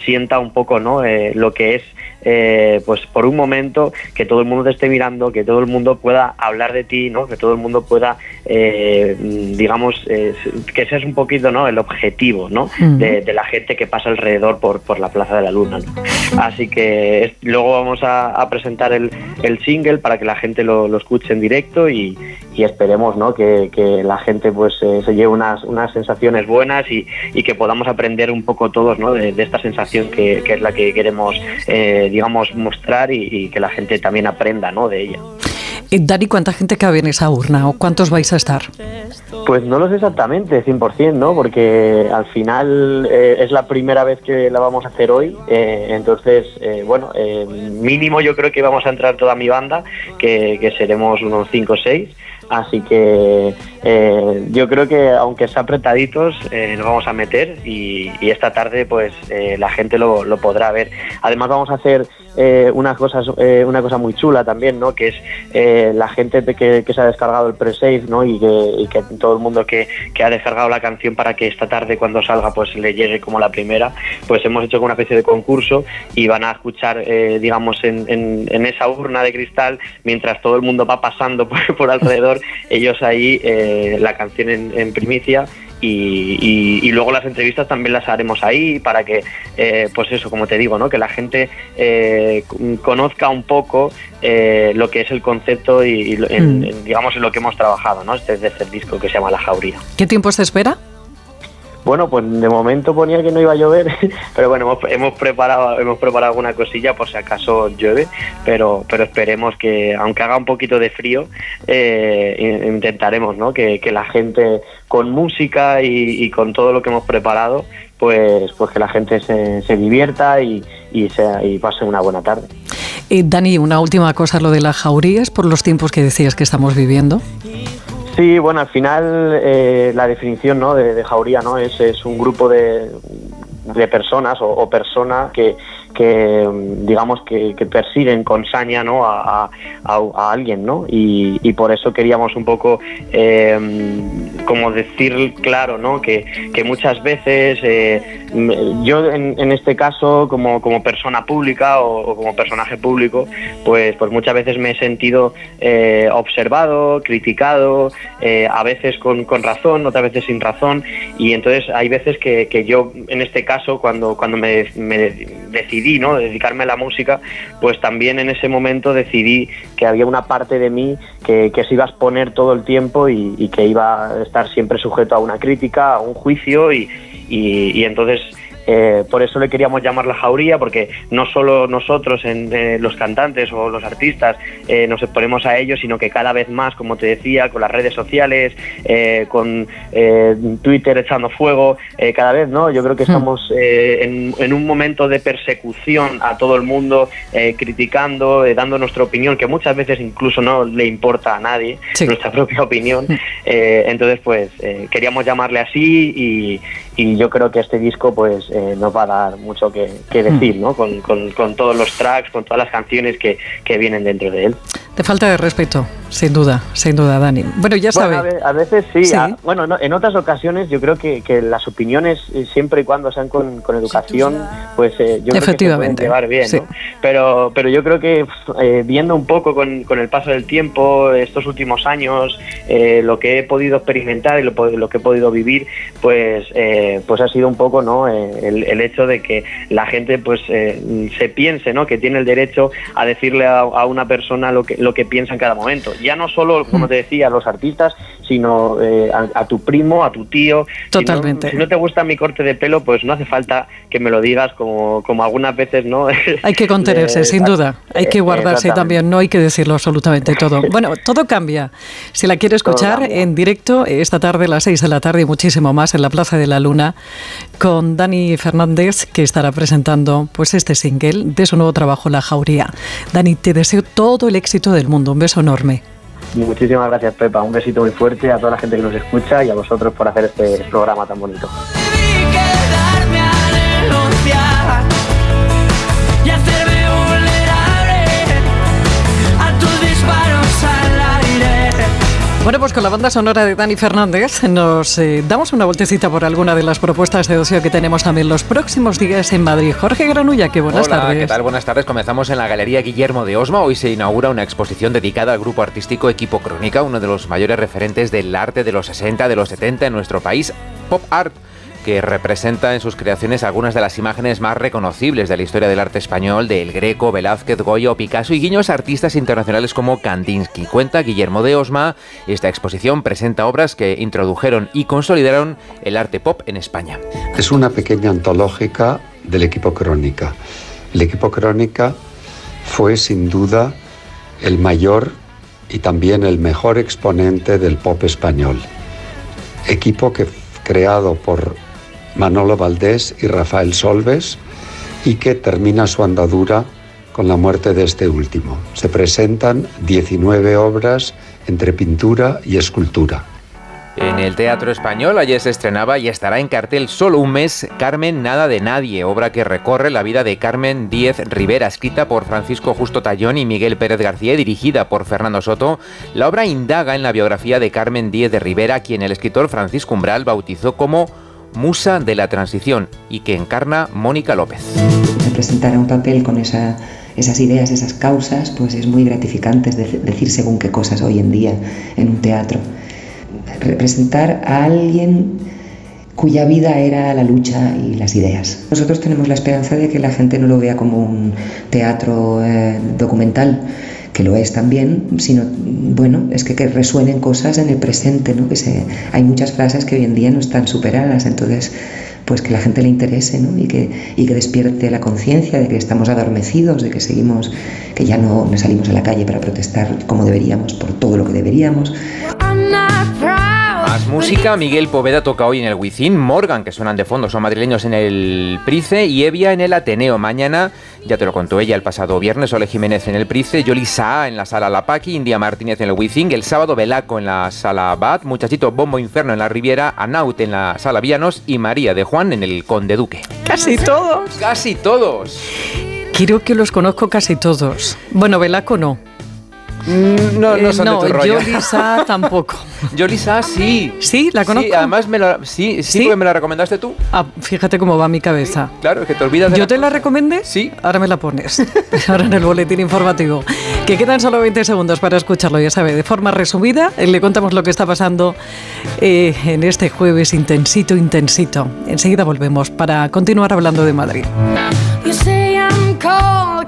sienta un poco no lo que es eh, pues por un momento que todo el mundo te esté mirando, que todo el mundo pueda hablar de ti, ¿no? que todo el mundo pueda, eh, digamos, eh, que ese es un poquito ¿no? el objetivo ¿no? De, de la gente que pasa alrededor por, por la Plaza de la Luna. ¿no? Así que es- luego vamos a, a presentar el, el single para que la gente lo, lo escuche en directo y, y esperemos ¿no? que, que la gente pues eh, se lleve unas, unas sensaciones buenas y, y que podamos aprender un poco todos ¿no? de, de esta sensación que, que es la que queremos eh, digamos mostrar y, y que la gente también aprenda ¿no? de ella. Eh, Dani, ¿cuánta gente cabe en esa urna o cuántos vais a estar? Pues no lo sé exactamente, 100%, ¿no? Porque al final eh, es la primera vez que la vamos a hacer hoy, eh, entonces, eh, bueno, eh, mínimo yo creo que vamos a entrar toda mi banda, que, que seremos unos 5 o 6, así que eh, yo creo que aunque sea apretaditos, eh, nos vamos a meter y, y esta tarde pues eh, la gente lo, lo podrá ver. Además vamos a hacer eh, una, cosa, eh, una cosa muy chula también, ¿no? Que es eh, la gente que, que se ha descargado el pre-save, ¿no? Y que, y que todo el mundo que, que ha descargado la canción para que esta tarde cuando salga pues le llegue como la primera, pues hemos hecho una especie de concurso y van a escuchar, eh, digamos, en, en- esa urna de cristal, mientras todo el mundo va pasando por, por alrededor, ellos ahí eh, la canción en primicia y, y- y luego las entrevistas también las haremos ahí para que, eh, pues eso, como te digo, ¿no? que la gente eh, conozca un poco eh, lo que es el concepto y, y en- Mm. en, digamos en lo que hemos trabajado, ¿no? Este, este disco que se llama La Jauría. ¿Qué tiempo se espera? Bueno, pues de momento ponía que no iba a llover, pero bueno, hemos, hemos preparado hemos preparado alguna cosilla por si acaso llueve, pero pero esperemos que, aunque haga un poquito de frío, eh, in- intentaremos ¿no? que, que la gente con música y, con todo lo que hemos preparado, pues, pues que la gente se, se divierta y, y, sea, y pase una buena tarde. Eh, Dani, una última cosa, lo de la jauría es por los tiempos que decías que estamos viviendo. Sí, bueno, al final eh, la definición ¿no? de, de jauría ¿no? es, es un grupo de, de personas o, o personas que, que digamos que, persiguen con saña ¿no? a, alguien ¿no? y, por eso queríamos un poco eh, como decir claro ¿no? que, muchas veces eh, yo en, este caso como, como persona pública o, como personaje público pues, pues muchas veces me he sentido eh, observado, criticado, a veces con, con razón, otras veces sin razón, y entonces hay veces que, yo, en este caso, cuando, cuando me decidí ¿no? dedicarme a la música, pues también en ese momento decidí que había una parte de mí que, se iba a exponer todo el tiempo y, que iba a estar siempre sujeto a una crítica, a un juicio, y- y entonces eh, por eso le queríamos llamar la jauría, porque no solo nosotros, en, eh, los cantantes o los artistas, eh, nos exponemos a ello, sino que cada vez más, como te decía, con las redes sociales, eh, con eh, Twitter echando fuego, eh, cada vez, ¿no? Yo creo que estamos eh, en, en un momento de persecución a todo el mundo, eh, criticando, dando nuestra opinión, que muchas veces incluso no le importa a nadie, nuestra propia opinión. Eh, entonces, pues, eh, queríamos llamarle así y, y yo creo que este disco, pues, eh, nos va a dar mucho que, que decir, ¿no? Con, con- con todos los tracks, con todas las canciones que, que vienen dentro de él. Te falta de respeto, sin duda, sin duda, Dani. Bueno, ya Bueno, sabe. a, ve- a veces sí. Sí. a- bueno, no, en otras ocasiones yo creo que, que las opiniones, eh, siempre y cuando sean con, con educación, pues eh, yo creo que se pueden llevar bien. sí. ¿no? Pero, pero yo creo que eh, viendo un poco con, con el paso del tiempo, estos últimos años, eh, lo que he podido experimentar y lo, lo que he podido vivir, pues eh, eh, pues ha sido un poco no eh, el, hecho de que la gente pues eh, se piense no que tiene el derecho a decirle a, una persona lo que lo que piensa en cada momento. Ya no solo como te decía los artistas sino a, tu primo a tu tío. Totalmente. si no, te gusta mi corte de pelo pues no hace falta que me lo digas como como algunas veces no hay que contenerse sin duda. hay que guardarse también no hay que decirlo absolutamente todo. Bueno todo cambia. Si la quiere escuchar en directo esta tarde a las 6 de la tarde y muchísimo más en la Plaza de la Luna con Dani Fernández que estará presentando pues este single de su nuevo trabajo La Jauría. Dani, te deseo todo el éxito del mundo. Un beso enorme. Muchísimas gracias, Pepa. Un besito muy fuerte a toda la gente que nos escucha y a vosotros por hacer este programa tan bonito. Bueno, pues con la banda sonora de Dani Fernández nos eh, damos una vueltecita por alguna de las propuestas de ocio que tenemos también los próximos días en Madrid. Jorge Granulla, qué buenas Hola, tardes. ¿qué tal? Buenas tardes. Comenzamos en la Galería Guillermo de Osma. Hoy se inaugura una exposición dedicada al grupo artístico Equipo Crónica, uno de los mayores referentes del arte de los 60, de los 70 en nuestro país. Pop art que representa en sus creaciones algunas de las imágenes más reconocibles de la historia del arte español, de El Greco, Velázquez, Goya o Picasso y guiños a artistas internacionales como Kandinsky. Cuenta Guillermo de Osma, esta exposición presenta obras que introdujeron y consolidaron el arte pop en España. Es una pequeña antológica del equipo Crónica. El equipo Crónica fue sin duda el mayor y también el mejor exponente del pop español. Equipo que creado por Manolo Valdés y Rafael Solves y que termina su andadura con la muerte de este último. Se presentan 19 obras entre pintura y escultura. En el Teatro Español ayer se estrenaba y estará en cartel solo un mes Carmen Nada de Nadie, obra que recorre la vida de Carmen Díez Rivera, escrita por Francisco Justo Tallón y Miguel Pérez García y dirigida por Fernando Soto. La obra indaga en la biografía de Carmen Díez de Rivera, quien el escritor Francisco Umbral bautizó como musa de la transición y que encarna Mónica López. Representar un papel con esas ideas, esas causas, pues es muy gratificante decir según qué cosas hoy en día en un teatro. Representar a alguien cuya vida era la lucha y las ideas. Nosotros tenemos la esperanza de que la gente no lo vea como un teatro eh, documental, que lo es también, sino, bueno, es que, que resuenen cosas en el presente, ¿no? Que se, hay muchas frases que hoy en día no están superadas, entonces, pues que la gente le interese, ¿no? Y que, y que despierte la conciencia de que estamos adormecidos, de que seguimos, que ya no, no salimos a la calle para protestar como deberíamos, por todo lo que deberíamos. Más música, Miguel Poveda toca hoy en el Within, Morgan, que suenan de fondo, son madrileños en el Price y Evia en el Ateneo. Mañana, ya te lo contó ella el pasado viernes, Ole Jiménez en el Price, Yoli Saa en la sala La Paqui, India Martínez en el Within, el sábado Belaco en la sala Bat, Muchachito Bombo Inferno en la Riviera, Anaut en la sala Vianos y María de Juan en el Conde Duque. Casi todos. Casi todos. Quiero que los conozco casi todos. Bueno, Belaco no. Mm, no, no son no, de tu rollo. Yolisa tampoco. Yolisa sí. Sí, la conozco. Sí, además me la, sí, sí, porque me la recomendaste tú. Ah, fíjate cómo va mi cabeza. claro, es que te olvidas de ¿Yo la te la recomendé? Sí. Ahora me la pones. Ahora en el boletín informativo. Que quedan solo 20 segundos para escucharlo, ya sabe, de forma resumida. eh, Le contamos lo que está pasando eh, en este jueves intensito, intensito. Enseguida volvemos para continuar hablando de Madrid. You say I'm cold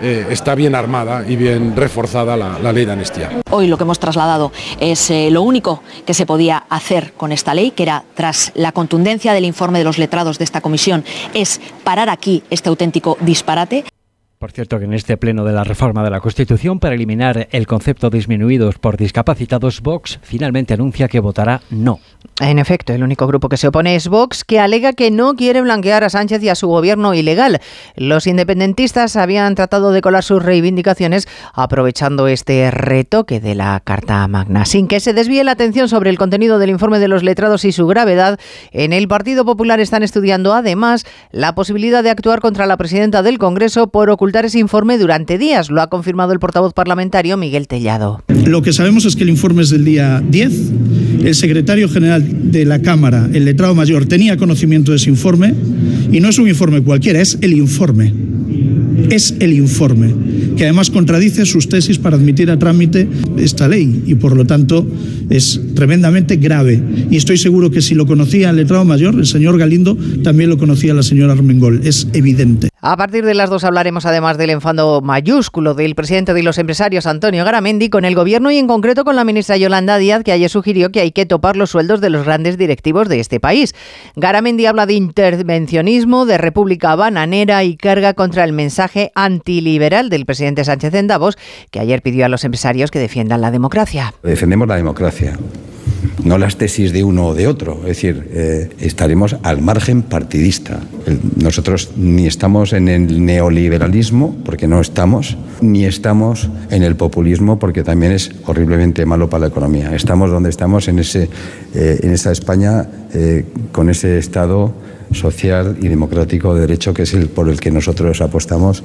eh, está bien armada y bien reforzada la, ley de amnistía. Hoy lo que hemos trasladado es eh, lo único que se podía hacer con esta ley, que era, tras la contundencia del informe de los letrados de esta comisión, es parar aquí este auténtico disparate. Por cierto, que en este pleno de la reforma de la Constitución para eliminar el concepto disminuidos por discapacitados, Vox finalmente anuncia que votará no. En efecto, el único grupo que se opone es Vox, que alega que no quiere blanquear a Sánchez y a su gobierno ilegal. Los independentistas habían tratado de colar sus reivindicaciones aprovechando este retoque de la Carta Magna. Sin que se desvíe la atención sobre el contenido del informe de los letrados y su gravedad, en el Partido Popular están estudiando además la posibilidad de actuar contra la presidenta del Congreso por ocultar ese informe durante días. Lo ha confirmado el portavoz parlamentario Miguel Tellado. Lo que sabemos es que el informe es del día 10. El secretario general de la Cámara, el letrado mayor, tenía conocimiento de ese informe y no es un informe cualquiera, es el informe. Es el informe, que además contradice sus tesis para admitir a trámite esta ley y por lo tanto es tremendamente grave. Y estoy seguro que si lo conocía el letrado mayor, el señor Galindo, también lo conocía la señora Armengol. Es evidente. A partir de las dos hablaremos además del enfado mayúsculo del presidente de los empresarios Antonio Garamendi con el gobierno y en concreto con la ministra Yolanda Díaz que ayer sugirió que hay que topar los sueldos de los grandes directivos de este país. Garamendi habla de intervencionismo, de república bananera y carga contra el mensaje antiliberal del presidente Sánchez en Davos que ayer pidió a los empresarios que defiendan la democracia. Defendemos la democracia, no las tesis de uno o de otro. Es decir, eh, estaremos al margen partidista. Nosotros ni estamos en el neoliberalismo, porque no estamos, ni estamos en el populismo, porque también es horriblemente malo para la economía. Estamos donde estamos, en, ese, eh, en esa España, eh, con ese Estado social y democrático de derecho que es el por el que nosotros apostamos.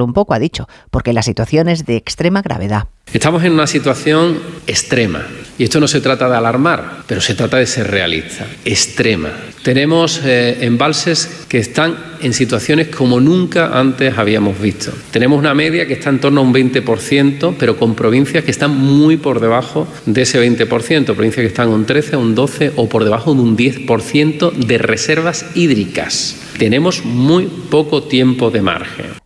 un poco, ha dicho, porque la situación es de extrema gravedad. Estamos en una situación extrema y esto no se trata de alarmar, pero se trata de ser realista, extrema. Tenemos eh, embalses que están en situaciones como nunca antes habíamos visto. Tenemos una media que está en torno a un 20%, pero con provincias que están muy por debajo de ese 20%, provincias que están un 13, un 12 o por debajo de un 10% de reservas hídricas. Tenemos muy poco tiempo de margen.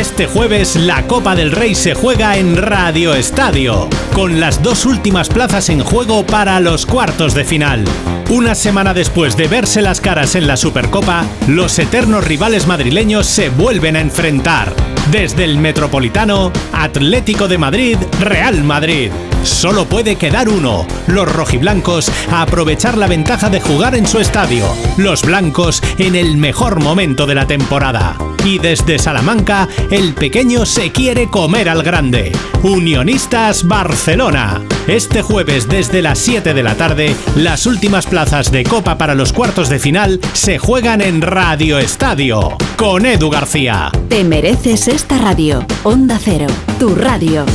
Este jueves la Copa del Rey se juega en Radio Estadio, con las dos últimas plazas en juego para los cuartos de final. Una semana después de verse las caras en la Supercopa, los eternos rivales madrileños se vuelven a enfrentar. Desde el Metropolitano, Atlético de Madrid, Real Madrid. Solo puede quedar uno. Los rojiblancos a aprovechar la ventaja de jugar en su estadio. Los blancos en el mejor momento de la temporada. Y desde Salamanca, el pequeño se quiere comer al grande. Unionistas Barcelona. Este jueves desde las 7 de la tarde, las últimas plazas de Copa para los cuartos de final se juegan en Radio Estadio. Con Edu García. Te mereces esta radio. Onda Cero, tu radio.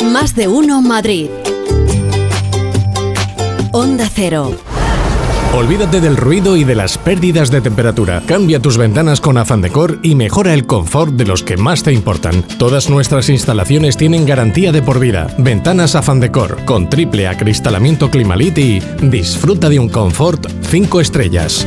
Más de uno Madrid. Onda Cero. Olvídate del ruido y de las pérdidas de temperatura. Cambia tus ventanas con Afan Decor y mejora el confort de los que más te importan. Todas nuestras instalaciones tienen garantía de por vida. Ventanas Afan Decor con triple acristalamiento Climalit y disfruta de un confort 5 estrellas.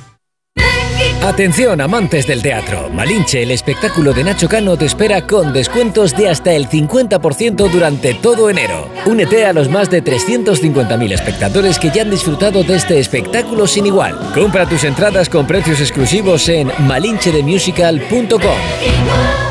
Atención amantes del teatro. Malinche, el espectáculo de Nacho Cano te espera con descuentos de hasta el 50% durante todo enero. Únete a los más de 350.000 espectadores que ya han disfrutado de este espectáculo sin igual. Compra tus entradas con precios exclusivos en malinchedemusical.com.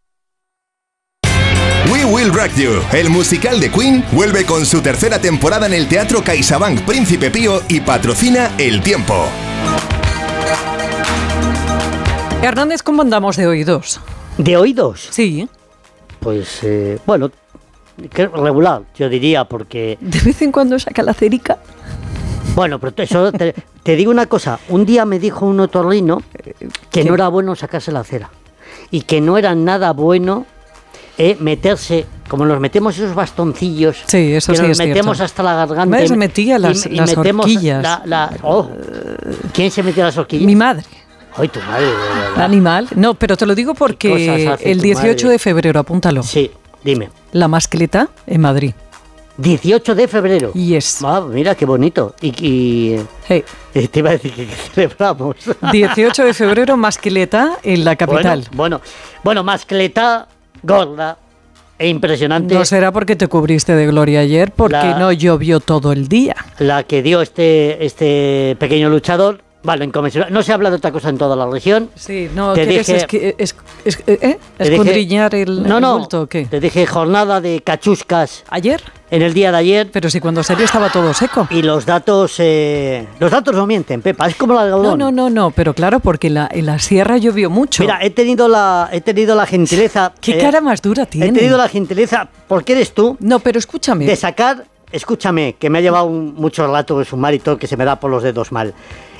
We Will Rock You, el musical de Queen, vuelve con su tercera temporada en el Teatro CaixaBank Príncipe Pío y patrocina El Tiempo. Hernández, ¿cómo andamos de oídos? ¿De oídos? Sí. Pues, eh, bueno, que regular, yo diría, porque... De vez en cuando saca la cerica. Bueno, pero te- eso te, te digo una cosa. Un día me dijo un otorrino que no era bueno sacarse la cera. Y que no era nada bueno eh, meterse, como nos metemos esos bastoncillos, Sí, eso que sí nos es cierto. metemos hasta la garganta. Madre se metía las- y- las horquillas. la- la- oh, ¿Quién se metía las horquillas? Mi madre. Ay, tu madre, de verdad. ¿El animal? No, pero te lo digo porque el tu 18 madre? de febrero, apúntalo. Sí, dime. La mascleta en Madrid. 18 de febrero. Yes. Ah, mira qué bonito. Y, y- eh, te iba a decir que, que celebramos. 18 de febrero, mascleta en la capital. Bueno, bueno, bueno, mascleta gorda e impresionante. No será porque te cubriste de gloria ayer, porque La- no llovió todo el día. la que dio este, este pequeño luchador. Vale, inconmensurable. No se habla de otra cosa en toda la región. Sí, no, Te ¿quieres dije- esqui- es- es- eh, dije- escondriñar el, No, el no. bulto o qué? Te dije jornada de cachuscas. ¿Ayer? En el día de ayer. Pero si cuando salió estaba todo seco. Y los datos, eh, los datos no mienten, Pepa. Es como la de No, no, no, no, pero claro, porque la, en la sierra llovió mucho. Mira, he tenido la, he tenido la gentileza. ¿Qué eh, cara más dura tiene? He tenido la gentileza, porque eres tú. No, pero escúchame. De sacar, escúchame, que me ha llevado un- mucho rato de sumar y todo, que se me da por los dedos mal.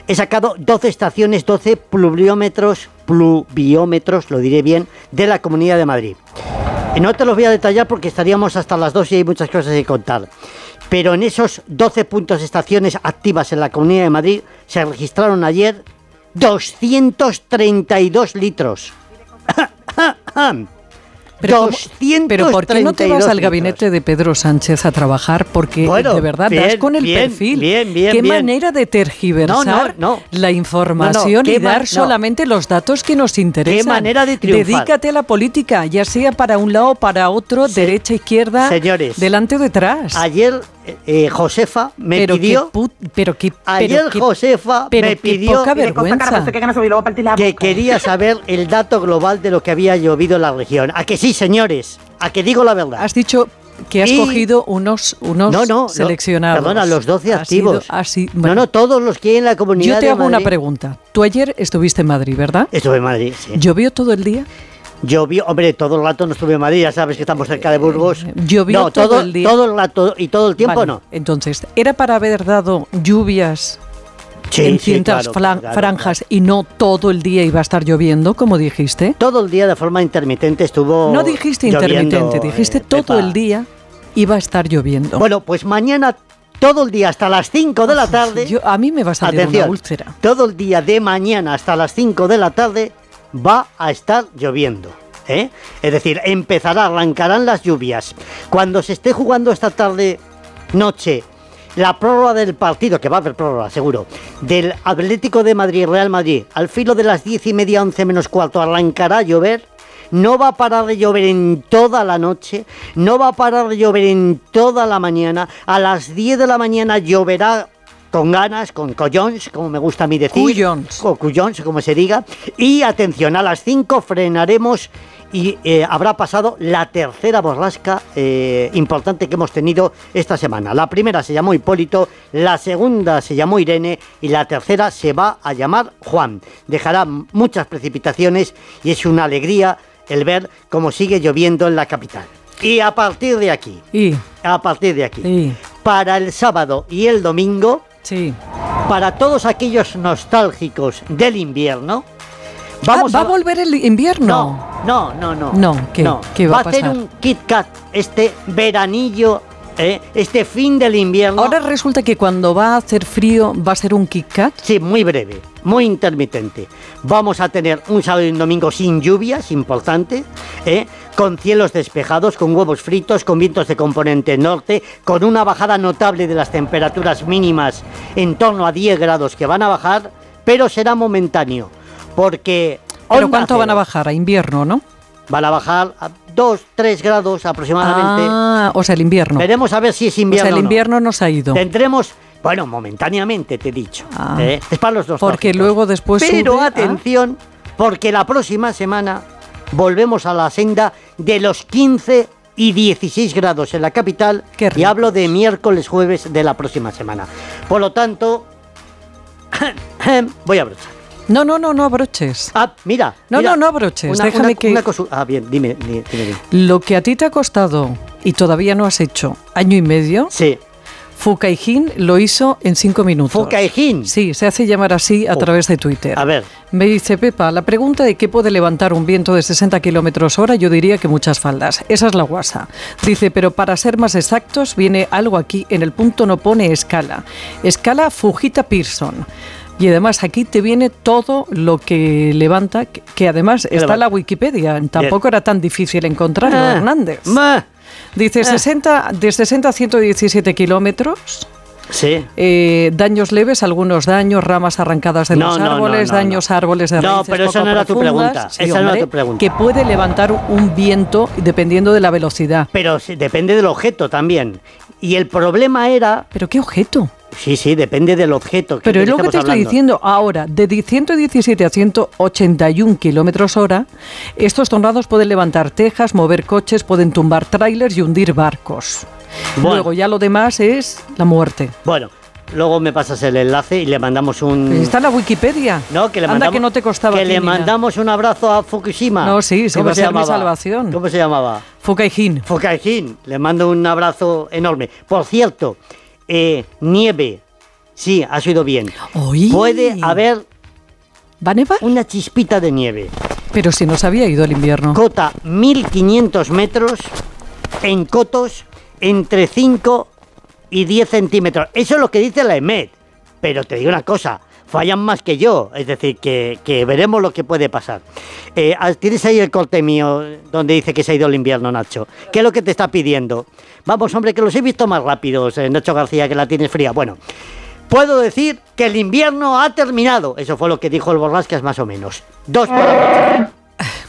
He sacado 12 estaciones, 12 pluviómetros, pluviómetros, lo diré bien, de la Comunidad de Madrid. Y no te los voy a detallar porque estaríamos hasta las 2 y hay muchas cosas que contar. Pero en esos 12 puntos de estaciones activas en la Comunidad de Madrid se registraron ayer 232 litros. Pero, ¿cómo- 232 pero ¿por qué no te vas al gabinete de Pedro Sánchez a trabajar? Porque Bueno, de verdad bien, das con el bien, perfil. bien, bien, qué manera de tergiversar No, no, no. la información qué y dar solamente los datos que nos interesan. manera de triunfar. Dedícate a la política, ya sea para un lado o para otro, derecha, izquierda, Señores, delante o detrás. Ayer eh, Josefa me pero pidió. Qué put- pero qué, Ayer qué- Josefa pero me pidió poca vergüenza. que quería saber el dato global de lo que había llovido en la región. A que sí, señores, a que digo la verdad. Has dicho que has Y- cogido unos, unos no, no, seleccionados. No, perdona, los 12 Ha sido activos. No, bueno. no, todos los que hay en la comunidad Yo te de hago una pregunta. Tú ayer estuviste en Madrid, ¿verdad? Estuve en Madrid, sí. ¿Llovió todo el día? Llovió, hombre, todo el rato no estuve en Madrid, ya sabes que estamos cerca de Burgos. Llovió no, todo el día. Todo el rato y todo el tiempo Vale, no. Entonces, ¿era para haber dado lluvias Sí, en sí, ciertas claro, flan- claro, franjas y no todo el día iba a estar lloviendo, como dijiste. Todo el día de forma intermitente estuvo. No dijiste lloviendo, intermitente, dijiste eh, todo Pepa. el día iba a estar lloviendo. Bueno, pues mañana todo el día hasta las 5 de la tarde. a mí me va a salir Atención, una úlcera. Todo el día de mañana hasta las 5 de la tarde va a estar lloviendo. ¿eh? Es decir, empezará, arrancarán las lluvias. Cuando se esté jugando esta tarde, noche, la prórroga del partido, que va a haber prórroga, seguro, del Atlético de Madrid, Real Madrid, al filo de las 10 y media, 11 menos cuarto, arrancará a llover. No va a parar de llover en toda la noche, no va a parar de llover en toda la mañana. A las 10 de la mañana lloverá con ganas, con collons, como me gusta a mí decir. Cuyons. O cuyons, como se diga. Y atención, a las 5 frenaremos y eh, habrá pasado la tercera borrasca eh, importante que hemos tenido esta semana. La primera se llamó Hipólito, la segunda se llamó Irene y la tercera se va a llamar Juan. Dejará muchas precipitaciones y es una alegría el ver cómo sigue lloviendo en la capital. Y a partir de aquí, Y a partir de aquí, para el sábado y el domingo, Sí. para todos aquellos nostálgicos del invierno, Ah, ¿Va a volver el invierno? No, no, no. No, ¿qué- qué va a hacer pasar? un Kit Kat este veranillo, ¿eh? este fin del invierno. Ahora resulta que cuando va a hacer frío va a ser un Kit Kat. Sí, muy breve, muy intermitente. Vamos a tener un sábado y un domingo sin lluvias, importante, ¿eh? con cielos despejados, con huevos fritos, con vientos de componente norte, con una bajada notable de las temperaturas mínimas en torno a 10 grados que van a bajar, pero será momentáneo, porque... ¿Pero cuánto van a bajar? A invierno, ¿no? Van a bajar 2, 3 grados aproximadamente. Ah, o sea, el invierno. Veremos a ver si es invierno. o sea, el o no. invierno nos ha ido. Tendremos, bueno, momentáneamente te he dicho. Ah. ¿eh? Es para los dos. Porque luego después Pero sube a- atención, porque la próxima semana volvemos a la senda de los 15 y 16 grados en la capital. y hablo de miércoles, jueves de la próxima semana. Por lo tanto, voy a abrochar. No, no, no, no abroches. Ah, mira. No, mira. no, no abroches. Una- Déjame una- que... una cosu- ah, bien, dime, dime, dime, dime. Lo que a ti te ha costado y todavía no has hecho año y medio. Sí. Fukaijin lo hizo en cinco minutos. ¿Fukaijin? Sí, se hace llamar así a Oh. través de Twitter. A ver. Me dice Pepa, la pregunta de qué puede levantar un viento de 60 kilómetros hora, yo diría que muchas faldas. Esa es la guasa. Dice, pero para ser más exactos, viene algo aquí. En el punto no pone escala. Escala Fujita Pearson. Y además aquí te viene todo lo que levanta, que, además está en la Wikipedia. Tampoco era tan difícil encontrarlo, Ah, Hernández. ma. Dice Ah. 60, de 60 a 117 kilómetros. Sí. Eh, daños leves, algunos daños, ramas arrancadas de No, los no, no, árboles, no, no. daños a árboles de No, raíces pero esa no era tu pregunta, Sí, esa no era tu pregunta. Que puede levantar un viento dependiendo de la velocidad. Pero sí, depende del objeto también. Y el problema era... ¿Pero qué objeto? Sí, sí, depende del objeto. Pero del es lo que te estoy diciendo ahora, de 117 a 181 kilómetros hora, estos tornados pueden levantar tejas, mover coches, pueden tumbar trailers y hundir barcos. Bueno. Luego ya lo demás es la muerte. Bueno, luego me pasas el enlace y le mandamos un... Está en la Wikipedia. No, que le Anda mandamos... que no te costaba Que le nada. mandamos un abrazo a Fukushima. No, sí, ¿Cómo va a se ser mi salvación. ¿Cómo se llamaba? Fukaijin. Fukaijin. Le mando un abrazo enorme. Por cierto, eh, nieve. Sí, ha sido bien. Oí. Puede haber... ¿Va a nevar? Una chispita de nieve. Pero si nos había ido el invierno. Cota 1500 metros en cotos entre 5 y 10 centímetros. Eso es lo que dice la EMET. Pero te digo una cosa, fallan más que yo. Es decir, que, veremos lo que puede pasar. Eh, ah, Tienes ahí el corte mío donde dice que se ha ido el invierno, Nacho. ¿Qué es lo que te está pidiendo? Vamos, hombre, que los he visto más rápidos, eh, Nacho García, que la tienes fría. Bueno, puedo decir que el invierno ha terminado. Eso fue lo que dijo el Borrascas más o menos. Dos por.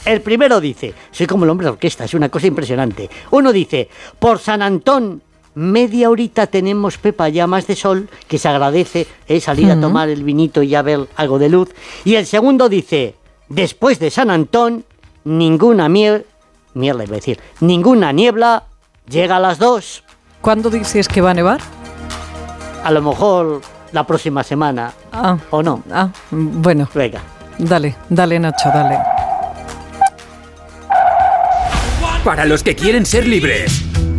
El primero dice, soy como el hombre de orquesta, es una cosa impresionante. Uno dice, por San Antón, media horita tenemos Pepa ya más de sol, que se agradece eh, salir a tomar el vinito y ya ver algo de luz. Y el segundo dice, después de San Antón, ninguna miel, mierda iba a decir, ninguna niebla llega a las dos. ¿Cuándo dices que va a nevar? A lo mejor la próxima semana, Ah, ¿o no? ah, bueno, Venga. dale, dale Nacho, dale. Para los que quieren ser libres.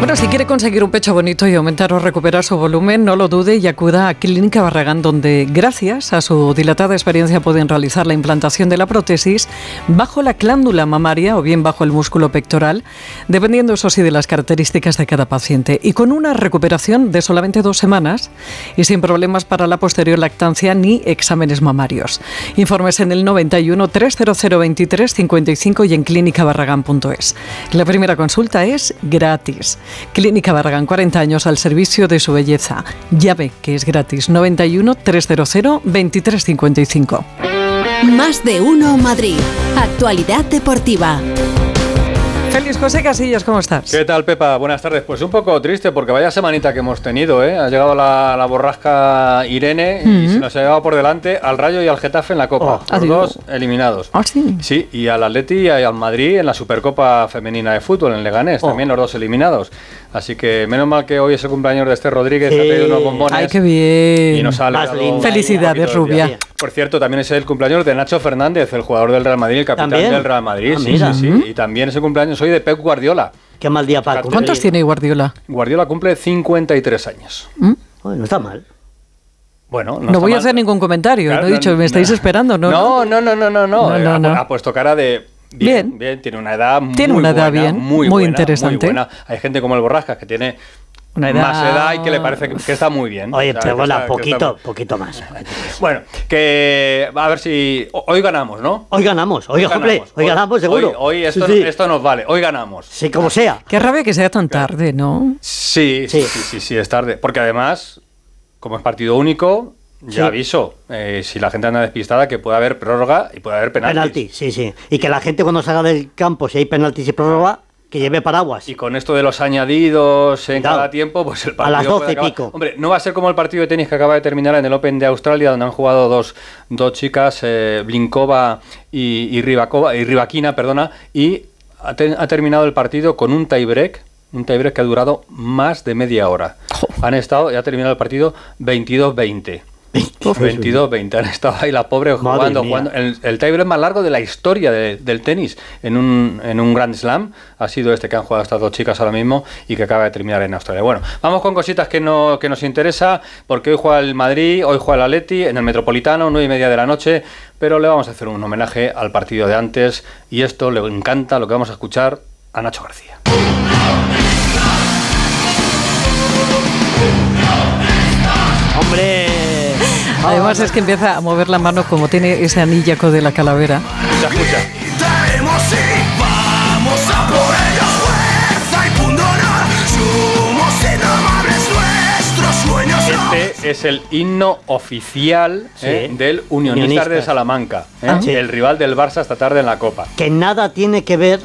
Bueno, si quiere conseguir un pecho bonito y aumentar o recuperar su volumen, no lo dude y acuda a Clínica Barragán, donde gracias a su dilatada experiencia pueden realizar la implantación de la prótesis bajo la glándula mamaria o bien bajo el músculo pectoral, dependiendo eso sí de las características de cada paciente, y con una recuperación de solamente dos semanas y sin problemas para la posterior lactancia ni exámenes mamarios. Informes en el 91 300 23 55 y en clínicabarragán.es. La primera consulta es gratis. Clínica Barragán, 40 años al servicio de su belleza. Llave que es gratis. 91 300 2355. Más de uno Madrid. Actualidad deportiva. Feliz José Casillas, ¿cómo estás? ¿Qué tal, Pepa? Buenas tardes. Pues un poco triste porque vaya semanita que hemos tenido, ¿eh? Ha llegado la, la borrasca Irene y Ujú. se nos ha llevado por delante al Rayo y al Getafe en la Copa. Ah, los digo. dos eliminados. Ah, sí. Sí, y al Atleti y al Madrid en la Supercopa Femenina de Fútbol en Leganés, Oh. también los dos eliminados. Así que menos mal que hoy es el cumpleaños de este Rodríguez, Sí. ha traído unos bombones. Ay, qué bien. Y nos ha. Felicidades. Rubia. Por cierto, también es el cumpleaños de Nacho Fernández, el jugador del Real Madrid, el capitán ¿También? del Real Madrid. Ah, sí, mira. sí, sí. Y también es el cumpleaños hoy de Pep Guardiola. Qué mal día para ¿Cuántos tiene Guardiola? Guardiola cumple 53 años. ¿Mm? no está mal. Bueno, No, está voy a hacer ningún comentario. Claro, no he dicho, no, me estáis no. esperando, ¿no? No, no, no, no, no, no. No, no, Ha- no. Ha, puesto cara de bien, bien, tiene una edad muy Tiene una edad buena, bien, muy, muy buena, interesante. muy buena. Hay gente como el Borrascas que tiene Una edad- más edad y que le parece que, que está muy bien. Oye, O sea, pero está- poquito, está- poquito más. Bueno, que a ver si ho- hoy ganamos, ¿no? Hoy ganamos, hombre, hoy ganamos seguro. Hoy, hoy esto, Sí, sí. esto nos vale, hoy ganamos. Sí, como sea. Qué rabia que sea tan tarde, ¿no? Sí, sí, sí, sí, sí, es tarde. Porque además, como es partido único, ya Sí. aviso, eh, si la gente anda despistada, que puede haber prórroga y puede haber penaltis. Penalti, sí, sí. Y que la gente cuando salga del campo, si hay penaltis y prórroga, que lleve paraguas. Y con esto de los añadidos en Claro. cada tiempo, pues el A partido las puede 12 y acabar. pico. Hombre, no va a ser como el partido de tenis que acaba de terminar en el Open de Australia, donde han jugado dos, dos chicas, eh, Blinkova y, y, y Rybakina, perdona, y ha terminado el partido con un tiebreak, un tiebreak que ha durado más de media hora. Han estado, y ha terminado el partido 22-20. 22-20, han estado ahí la pobre Madre jugando. El, el tiebreak más largo de la historia de- del tenis en un, en un Grand Slam ha sido este que han jugado estas dos chicas ahora mismo y que acaba de terminar en Australia. Bueno, vamos con cositas que, no, que nos interesa, porque hoy juega el Madrid, hoy juega el Atleti en el Metropolitano, 9 y media de la noche, pero le vamos a hacer un homenaje al partido de antes y esto le encanta lo que vamos a escuchar a Nacho García. Además es que empieza a mover la mano como tiene ese anillaco de la calavera. Escucha, escucha. Daremos y vamos a por ellos fuerza y pundonor somos indomables nuestros sueños no Este es el himno oficial Sí. eh, del Unionistas, Unionistas. de Salamanca, eh, Ah, sí. el rival del Barça esta tarde en la Copa. Que nada tiene que ver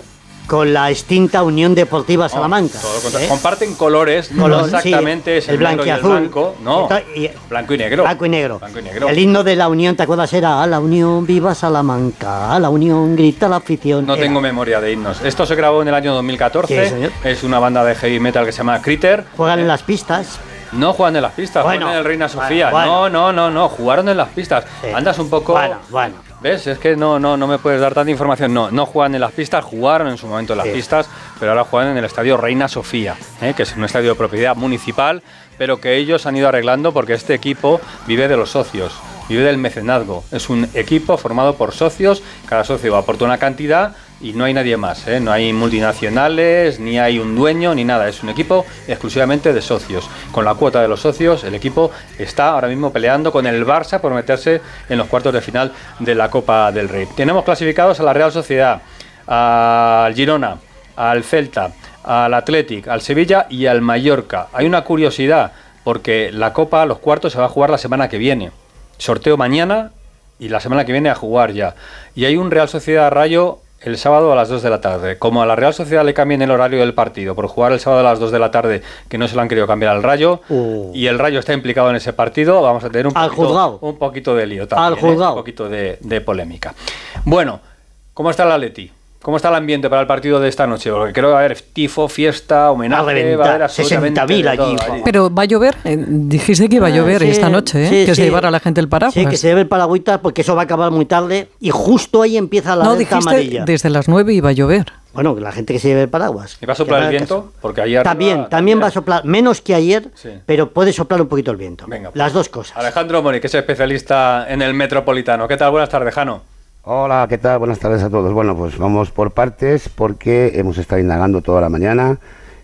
con la extinta Unión Deportiva Salamanca. Contrario. ¿eh? Comparten colores, no sí, exactamente es el, el negro y el blanquiazul. blanco, no, y- blanco y negro. Blanco y negro. Blanco y negro. El himno de la Unión, ¿te acuerdas? Era a la Unión, viva Salamanca, a la Unión, grita la afición. No Era. tengo memoria de himnos. Esto se grabó en el año 2014. Sí, señor. es una banda de heavy metal que se llama Critter. Juegan en las pistas. No juegan en las pistas, Bueno, juegan en el Reina Sofía. bueno. No, no, no, no, jugaron en las pistas. Andas un poco. Bueno, bueno. ¿Ves? Es que no, no, no me puedes dar tanta información. No, no juegan en las pistas, jugaron en su momento en las Sí. pistas, pero ahora juegan en el estadio Reina Sofía, ¿eh? que es un estadio de propiedad municipal, pero que ellos han ido arreglando porque este equipo vive de los socios, vive del mecenazgo. Es un equipo formado por socios, cada socio aporta una cantidad y no hay nadie más, ¿eh? no hay multinacionales, ni hay un dueño, ni nada. Es un equipo exclusivamente de socios. Con la cuota de los socios, el equipo está ahora mismo peleando con el Barça por meterse en los cuartos de final de la Copa del Rey. Tenemos clasificados a la Real Sociedad, al Girona, al Celta, al Athletic, al Sevilla y al Mallorca. Hay una curiosidad, porque la Copa, los cuartos, se va a jugar la semana que viene. Sorteo mañana y la semana que viene a jugar ya. Y hay un Real Sociedad Rayo el sábado a las 2 de la tarde. Como a la Real Sociedad le cambien el horario del partido por jugar el sábado a las 2 de la tarde, que no se lo han querido cambiar al Rayo, y el Rayo está implicado en ese partido, vamos a tener un Al poquito, juzgado. un poquito de lío también, Al ¿eh? juzgado. un poquito de, de polémica. Bueno, ¿Cómo está la Leti? ¿Cómo está el ambiente para el partido de esta noche? Porque creo que va a haber tifo, fiesta, homenaje, va a haber absolutamente 60.000 de todo allí. allí. Pero va a llover. Eh, dijiste que iba a Ah, llover sí, esta noche, ¿eh? sí, que sí. se llevara la gente el paraguas. Sí, que se lleve el paragüita porque eso va a acabar muy tarde y justo ahí empieza la no, dijiste amarilla. desde las 9 iba a llover. Bueno, la gente que se lleve el paraguas. ¿Y va a soplar el viento? Porque ayer También, también va a soplar, menos que ayer, Sí. pero puede soplar un poquito el viento. Venga, pues. Las dos cosas. Alejandro Mori, que es especialista en el metropolitano. ¿Qué tal? Buenas tardes, Jano. Hola, ¿qué tal? Buenas tardes a todos. Bueno, pues vamos por partes porque hemos estado indagando toda la mañana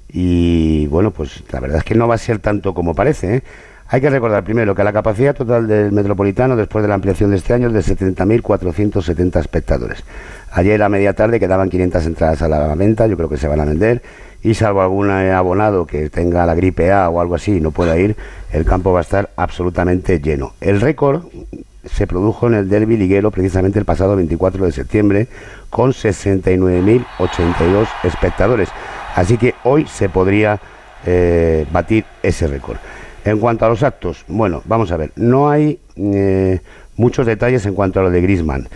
y bueno, pues la verdad es que no va a ser tanto como parece. ¿eh? Hay que recordar primero que la capacidad total del Metropolitano después de la ampliación de este año es de 70.470 espectadores. Ayer a media tarde quedaban 500 entradas a la venta, yo creo que se van a vender y salvo algún eh, abonado que tenga la gripe A o algo así y no pueda ir, el campo va a estar absolutamente lleno. El récord se produjo en el derby liguero precisamente el pasado 24 de septiembre con 69.082 espectadores. Así que hoy se podría eh, batir ese récord. En cuanto a los actos, bueno, vamos a ver, no hay eh, muchos detalles en cuanto a lo de Grisman.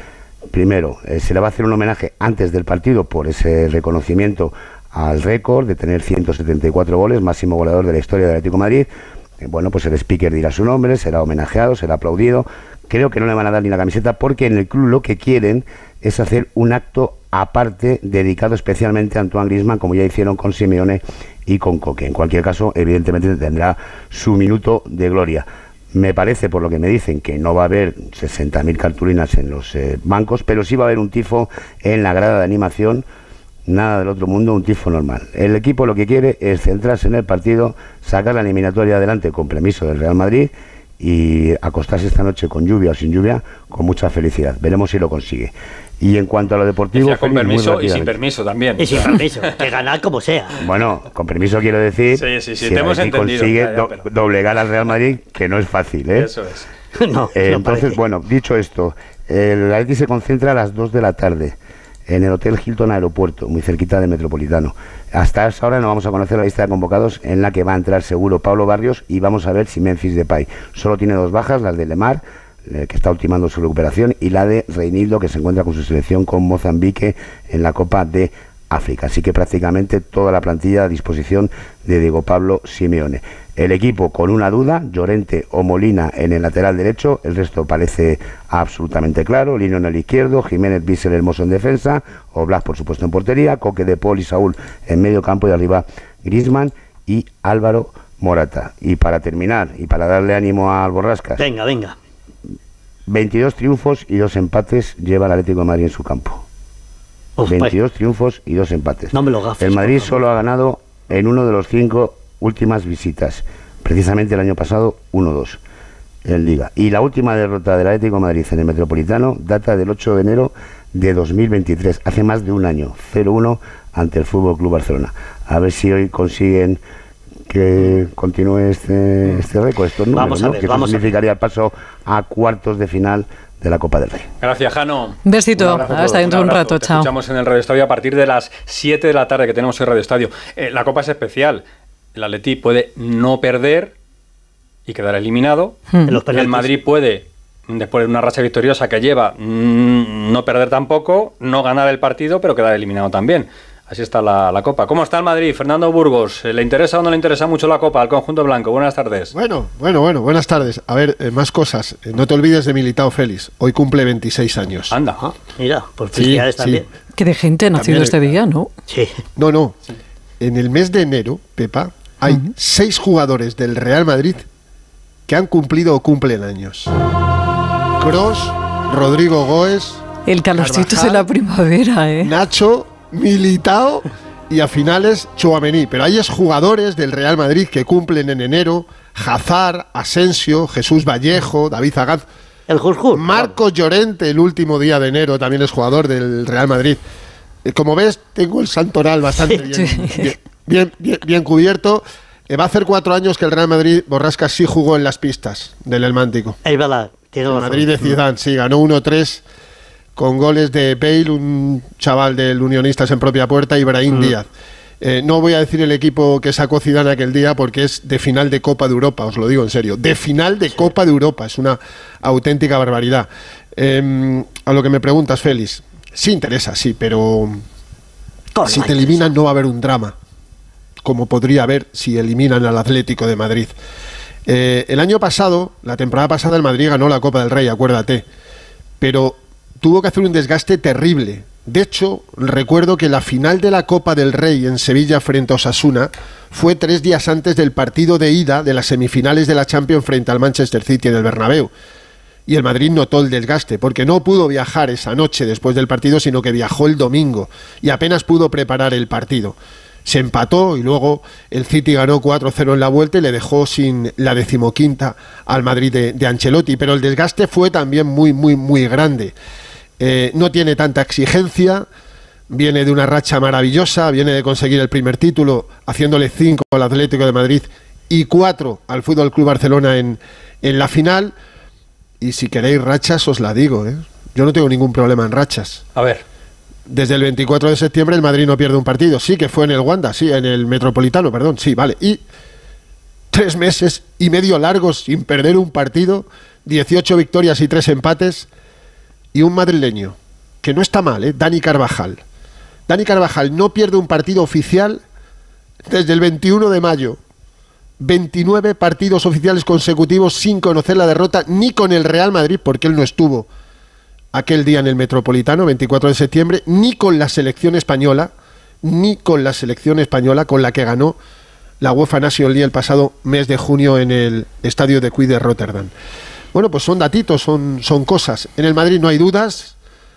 Primero, eh, se le va a hacer un homenaje antes del partido por ese reconocimiento al récord de tener 174 goles, máximo goleador de la historia del Atlético Madrid. Bueno, pues el speaker dirá su nombre, será homenajeado, será aplaudido. Creo que no le van a dar ni la camiseta porque en el club lo que quieren es hacer un acto aparte dedicado especialmente a Antoine Griezmann, como ya hicieron con Simeone y con Coque. En cualquier caso, evidentemente tendrá su minuto de gloria. Me parece, por lo que me dicen, que no va a haber 60.000 cartulinas en los eh, bancos, pero sí va a haber un tifo en la grada de animación, nada del otro mundo, un tifo normal. El equipo lo que quiere es centrarse en el partido, sacar la eliminatoria adelante con permiso del Real Madrid y acostarse esta noche con lluvia o sin lluvia con mucha felicidad. Veremos si lo consigue. Y en cuanto a lo deportivo, con permiso y sin permiso también. Y sin permiso, que ganar como sea. Bueno, con permiso quiero decir, Sí, sí, sí, si te hemos entendido, consigue ya, ya, pero- doblegar al Real Madrid, que no es fácil, ¿eh? Eso es. no, Eh, no entonces, parece. bueno, dicho esto, el Atleti se concentra a las 2 de la tarde en el Hotel Hilton Aeropuerto, muy cerquita de Metropolitano. Hasta esa hora no vamos a conocer la lista de convocados en la que va a entrar seguro Pablo Barrios y vamos a ver si Memphis Depay. Solo tiene dos bajas, las de Lemar, eh, que está ultimando su recuperación, y la de Reinildo, que se encuentra con su selección con Mozambique en la Copa de África. Así que prácticamente toda la plantilla a disposición de Diego Pablo Simeone. El equipo con una duda, Llorente o Molina en el lateral derecho, el resto parece absolutamente claro, Lino en el izquierdo, Jiménez Bissell Hermoso en defensa, Oblak por supuesto en portería, Coque de Paul y Saúl en medio campo y arriba Grisman y Álvaro Morata. Y para terminar, y para darle ánimo al Borrascas, Venga, venga. 22 triunfos y dos empates lleva el Atlético de Madrid en su campo. 22 triunfos y dos empates. No me lo gafes, El Madrid solo ha ganado en uno de los cinco últimas visitas. Precisamente el año pasado, 1-2 en Liga. Y la última derrota del Atlético de Madrid en el Metropolitano data del 8 de enero de 2023, hace más de un año, 0-1 ante el Fútbol Club Barcelona. A ver si hoy consiguen que continúe este, este récord, estos números, Vamos a ¿no? ver, que eso a ver. significaría el paso a cuartos de final de la Copa del Rey. Gracias, Jano. Besito. Un Hasta dentro de un rato. Te Chao. escuchamos en el Radio Estadio a partir de las 7 de la tarde que tenemos hoy Radio Estadio. Eh, la Copa es especial. El Atleti puede no perder y quedar eliminado. Hmm. En los el. Madrid puede, después de una racha victoriosa que lleva, mm, no perder tampoco, no ganar el partido, pero quedar eliminado también. Así está la, la Copa. ¿Cómo está el Madrid? Fernando Burgos, ¿le interesa o no le interesa mucho la Copa al conjunto blanco? Buenas tardes. Bueno, bueno, bueno, buenas tardes. A ver, eh, más cosas. Eh, no te olvides de Militao Félix. Hoy cumple 26 años. Anda. Mira, por Sí, felicidades sí. también. Que de gente ha nacido También- este día, ¿no? Sí. No, no. En el mes de enero, Pepa, hay seis jugadores del Real Madrid que han cumplido o cumplen años. Cross, Rodrigo Goes, El calorcito de la primavera, ¿eh? Nacho, Militao y a finales Chouameni. Pero hay jugadores del Real Madrid que cumplen en enero. Hazard, Asensio, Jesús Vallejo, David Zagaz. El Jurjur. Marco Llorente, el último día de enero, también es jugador del Real Madrid. Eh, Como ves, tengo el santoral bastante bien, bien, bien- bien- bien cubierto. Eh, va a hacer cuatro años que el Real Madrid, Borrasca, sí jugó en las pistas del Elmántico. Es verdad, tiene El. Madrid de Zidane, sí, ganó 1-3 con goles de Bale, un chaval del Unionistas en propia puerta, y Brahim Mm. Díaz. Eh, no voy a decir el equipo que sacó Zidane aquel día porque es de final de Copa de Europa, os lo digo en serio. De final de Copa de Europa, es una auténtica barbaridad. Eh, a lo que me preguntas, Félix. Sí interesa, sí, pero si te eliminan no va a haber un drama, como podría haber si eliminan al Atlético de Madrid. Eh, el año pasado, la temporada pasada, el Madrid ganó la Copa del Rey, acuérdate, pero tuvo que hacer un desgaste terrible. De hecho, recuerdo que la final de la Copa del Rey en Sevilla frente a Osasuna fue tres días antes del partido de ida de las semifinales de la Champions frente al Manchester City en el Bernabéu y el Madrid notó el desgaste, porque no pudo viajar esa noche después del partido, sino que viajó el domingo y apenas pudo preparar el partido. Se empató y luego el City ganó 4-0 en la vuelta y le dejó sin la decimoquinta al Madrid de, de Ancelotti, pero el desgaste fue también muy, muy, muy grande. Eh, no tiene tanta exigencia, viene de una racha maravillosa, viene de conseguir el primer título, haciéndole 5 al Atlético de Madrid y 4 al Fútbol Club Barcelona en, en la final y si queréis rachas, os la digo, ¿eh? Yo no tengo ningún problema en rachas. A ver. Desde el 24 de septiembre el Madrid no pierde un partido. Sí que fue en el Wanda, sí, en el Metropolitano, perdón, sí, vale. Y tres meses y medio largos sin perder un partido, 18 victorias y tres empates, y un madrileño, que no está mal, ¿eh? Dani Carvajal. Dani Carvajal no pierde un partido oficial desde el 21 de mayo. 29 partidos oficiales consecutivos sin conocer la derrota ni con el Real Madrid, porque él no estuvo aquel día en el Metropolitano, 24 de septiembre, ni con la selección española, ni con la selección española con la que ganó la UEFA National League el pasado mes de junio en el estadio de Cui de Rotterdam. Bueno, pues son datitos, son, son cosas. En el Madrid no hay dudas,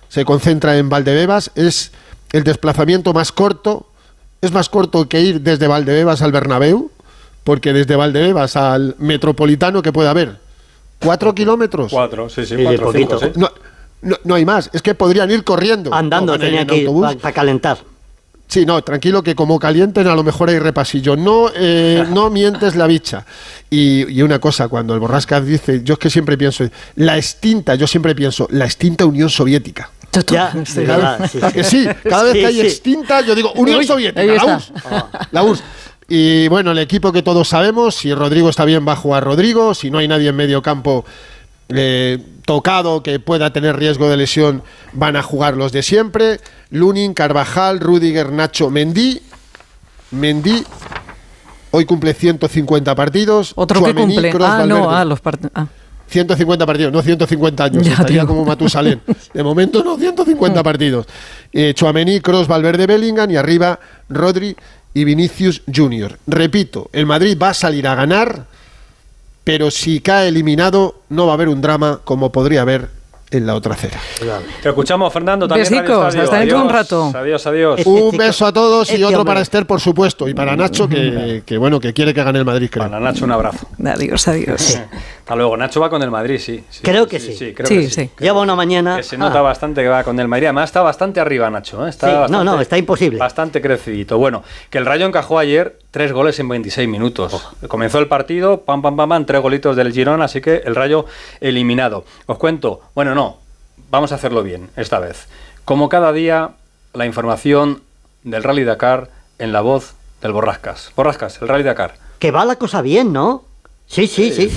se concentra en Valdebebas, es el desplazamiento más corto, es más corto que ir desde Valdebebas al Bernabéu, porque desde Valdebebas al Metropolitano, que puede haber? ¿Cuatro kilómetros? Cuatro, sí, sí, cuatro, cinco, sí. No, no, no hay más, es que podrían ir corriendo. Andando No, van a ir tenía en que ir autobús. para calentar. Sí, no, tranquilo que como calienten a lo mejor hay repasillo. No, eh, no mientes la bicha. Y, y una cosa, cuando el Borrascas dice, yo es que siempre pienso, la extinta, yo siempre pienso, la extinta Unión Soviética. Ya, Sí, de verdad, sí, ¿A sí. que sí? Cada vez Sí, que hay sí. extinta, yo digo, Unión Uy, Soviética, la. URSS. La URSS. Y bueno, el equipo que todos sabemos, si Rodrigo está bien, va a jugar Rodrigo. Si no hay nadie en medio campo eh, tocado que pueda tener riesgo de lesión, van a jugar los de siempre. Lunin, Carvajal, Rudiger, Nacho, Mendy. Mendy hoy cumple 150 partidos. Otro que Tchouaméni, cumple. Kroos, Ah, no, ah, los partidos. 150 partidos, no 150 años, Ya, estaría como Matusalén. De momento no, 150 partidos. Eh, Chouameni, Cross, Valverde, Bellingham y arriba Rodri y Vinicius Junior. Repito, el Madrid va a salir a ganar, pero si cae eliminado no va a haber un drama como podría haber en la otra acera. Te escuchamos, Fernando. También Besicos, hasta dentro de un rato. Adiós, adiós. Un beso a todos y otro para Esther, por supuesto, y para Nacho, que, que, bueno, que quiere que gane el Madrid, creo. Para Nacho, un abrazo. Adiós, adiós. Hasta luego. Nacho va con el Madrid, sí. sí, Creo que sí. Sí, creo Sí, que sí. sí. Lleva una mañana. Que se nota Ah, bastante que va con el Madrid. Además, está bastante arriba, Nacho. ¿eh? Está Sí, no, no, está imposible. Bastante crecidito. Bueno, que el Rayo encajó ayer tres goles en 26 minutos. Oh. Comenzó el partido, pam, pam, pam, pam, tres golitos del Girona, así que el Rayo eliminado. Os cuento, bueno, no, vamos a hacerlo bien esta vez. Como cada día, la información del Rally Dakar en la voz del Borrascas. Borrascas, el Rally Dakar. que va la cosa bien, ¿no? Sí, sí, sí.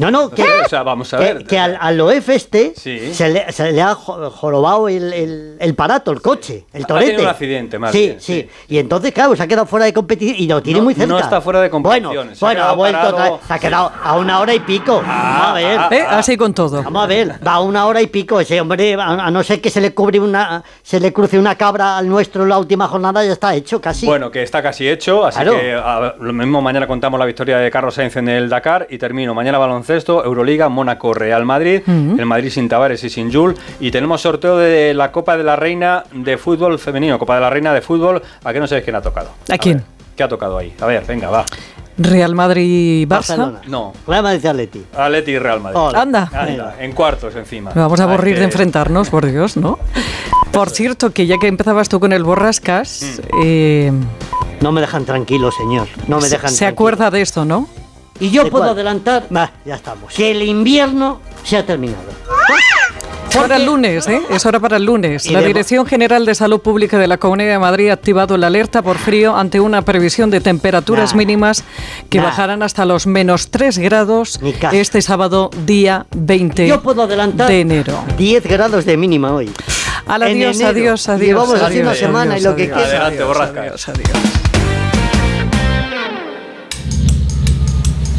No, no, que, O sea, vamos a que, ver. que al, al OF este Sí. se, le, se le ha jo- jorobado el, el, el parato, el coche, el Ha torete. tenido un accidente, más sí, bien, sí, Y entonces, claro, se ha quedado fuera de competición y lo tiene No- muy cerca. no está fuera de competición, Bueno, se ha bueno, ha vuelto parado. otra vez. Se ha quedado a una hora y pico. Vamos a ver. ¿Eh? Así con todo. Vamos a ver, va a una hora y pico ese hombre, a, a no ser que se le cubre una, se le cruce una cabra al nuestro en la última jornada, ya está hecho casi. Bueno, que está casi hecho, así Claro. que a- lo mismo mañana contamos la victoria de Carlos Sainz en el Dakar y termino mañana baloncesto, Euroliga, Mónaco, Real Madrid, el Madrid sin Tavares y sin Jul y tenemos sorteo de la Copa de la Reina de fútbol femenino, Copa de la Reina de fútbol, ¿a qué no sabéis quién ha tocado? ¿A quién? ver, ¿Qué ha tocado ahí? A ver, venga, va. Real Madrid Barça. Barcelona. No, Real Madrid Atleti. Atleti y Real Madrid. Hola. Anda. Anda, en cuartos encima. Vamos a Ah, aburrir de que- enfrentarnos, por Dios, ¿no? Por cierto, que ya que empezabas tú con el borrascas, eh, No me dejan tranquilo, señor. No me se, dejan se tranquilo. acuerda de esto, ¿no? Y yo ¿De puedo cuál? adelantar, bah, ya estamos, que el invierno se ha terminado. Para el lunes, ¿eh? Es hora para el lunes. La Dirección General de Salud Pública de la Comunidad de Madrid ha activado la alerta por frío ante una previsión de temperaturas Nah. mínimas que Nah. bajarán hasta los menos 3 grados este sábado, día 20 Yo puedo adelantar de enero. 10 grados de mínima hoy. Al adiós, enero. adiós, adiós. Llevamos adiós, una semana y lo que adiós, queda. Adelante, borrasca. adiós,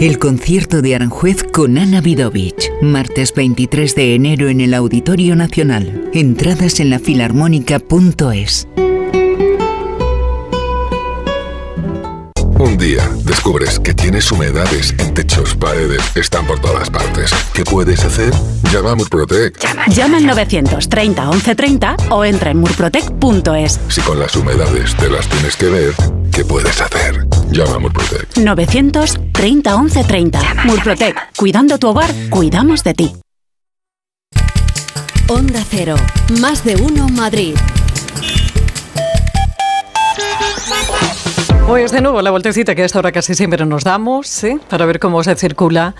El concierto de Aranjuez con Ana Vidovich, martes 23 de enero en el Auditorio Nacional. Entradas en la filarmónica.es. Un día descubres que tienes humedades en techos, paredes, están por todas partes. ¿Qué puedes hacer? Llama a Murprotec. Llama al 930 1130 o entra en murprotec.es. Si con las humedades te las tienes que ver, ¿qué puedes hacer? Llama a Murprotec. 930 1130. Murprotec. Cuidando tu hogar, cuidamos de ti. Onda Cero, más de uno Madrid. Pues de nuevo la vueltecita que a esta hora casi siempre nos damos, ¿eh? para ver cómo se circula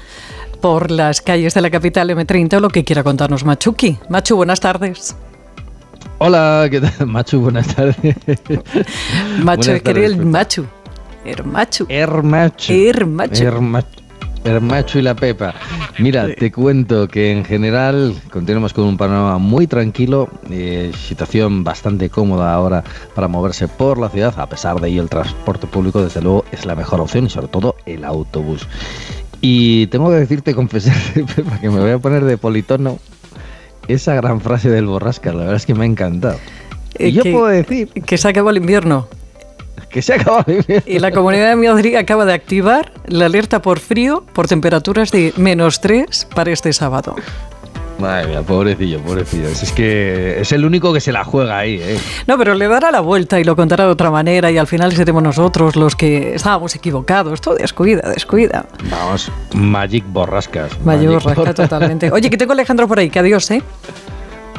por las calles de la capital M30 o lo que quiera contarnos Machuki. Machu, buenas tardes. Hola, ¿qué tal? Machu, buenas tardes. Machu, Buenas que el. Machu. El Machu. Hermachu. Hermachu. Hermachu. Hermachu y la Pepa. Mira, te cuento que en general continuamos con un panorama muy tranquilo, eh, situación bastante cómoda ahora para moverse por la ciudad. A pesar de ello, el transporte público, desde luego, es la mejor opción y sobre todo el autobús. Y tengo que decirte, confesarte, Pepa, que me voy a poner de politono esa gran frase del borrasca. La verdad es que me ha encantado. Eh, y yo que- puedo decir Que se acabó el invierno. que se acaba de Y la Comunidad de Madrid acaba de activar la alerta por frío por temperaturas de menos 3 para este sábado. Madre mía, pobrecillo, pobrecillo. Es que es el único que se la juega ahí, ¿eh? No, pero le dará la vuelta y lo contará de otra manera y al final seremos nosotros los que estábamos equivocados. Todo descuida, descuida. Vamos, Magic Borrascas. Magic Borrascas. totalmente. Oye, que tengo a Alejandro por ahí, que adiós, ¿eh?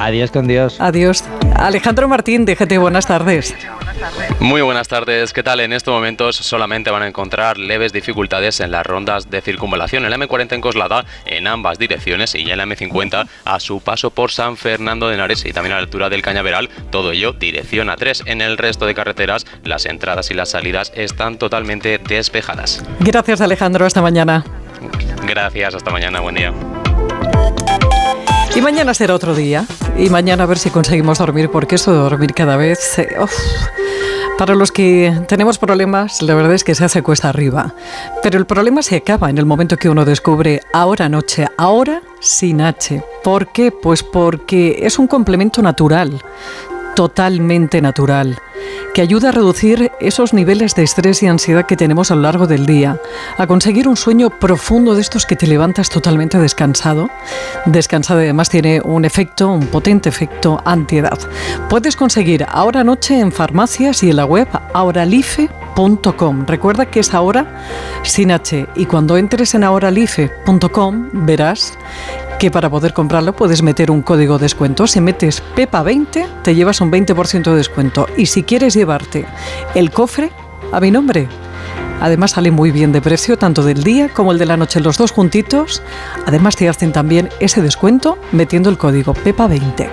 Adiós con Dios. Adiós. Alejandro Martín, déjate, buenas tardes. Muy buenas tardes, ¿qué tal? En estos momentos solamente van a encontrar leves dificultades en las rondas de circunvalación. En la M40 en Coslada en ambas direcciones y en la M50 a su paso por San Fernando de Henares y también a la altura del Cañaveral. Todo ello dirección A3. En el resto de carreteras las entradas y las salidas están totalmente despejadas. Gracias, Alejandro. Hasta mañana. Gracias, hasta mañana, buen día. Y mañana será otro día. Y mañana a ver si conseguimos dormir, porque eso de dormir cada vez. eh, uf. Para los que tenemos problemas, la verdad es que se hace cuesta arriba. Pero el problema se acaba en el momento que uno descubre ahora noche, ahora sin H. ¿Por qué? Pues porque es un complemento natural, totalmente natural, que ayuda a reducir esos niveles de estrés y ansiedad que tenemos a lo largo del día, a conseguir un sueño profundo de estos que te levantas totalmente descansado. Descansado además tiene un efecto, un potente efecto antiedad. Puedes conseguir ahora noche en farmacias y en la web ahoralife.com. Recuerda que es ahora sin H y cuando entres en ahoralife.com verás que para poder comprarlo puedes meter un código de descuento. Si metes PEPA20 te llevas un 20% de descuento. Y si quieres llevarte el cofre a mi nombre, además sale muy bien de precio, tanto del día como el de la noche, los dos juntitos. Además te hacen también ese descuento metiendo el código PEPA20.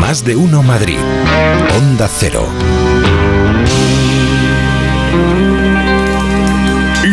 Más de uno Madrid. Onda Cero.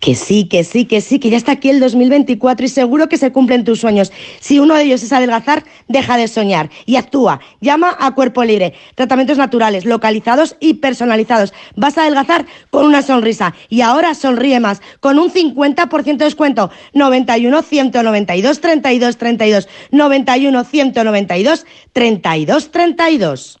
Que sí, que sí, que sí, que ya está aquí el 2024 y seguro que se cumplen tus sueños. Si uno de ellos es adelgazar, deja de soñar y actúa. Llama a Cuerpo Libre. Tratamientos naturales, localizados y personalizados. Vas a adelgazar con una sonrisa y ahora sonríe más con un 50% de descuento. 91 192 32 32 91 192 32 32.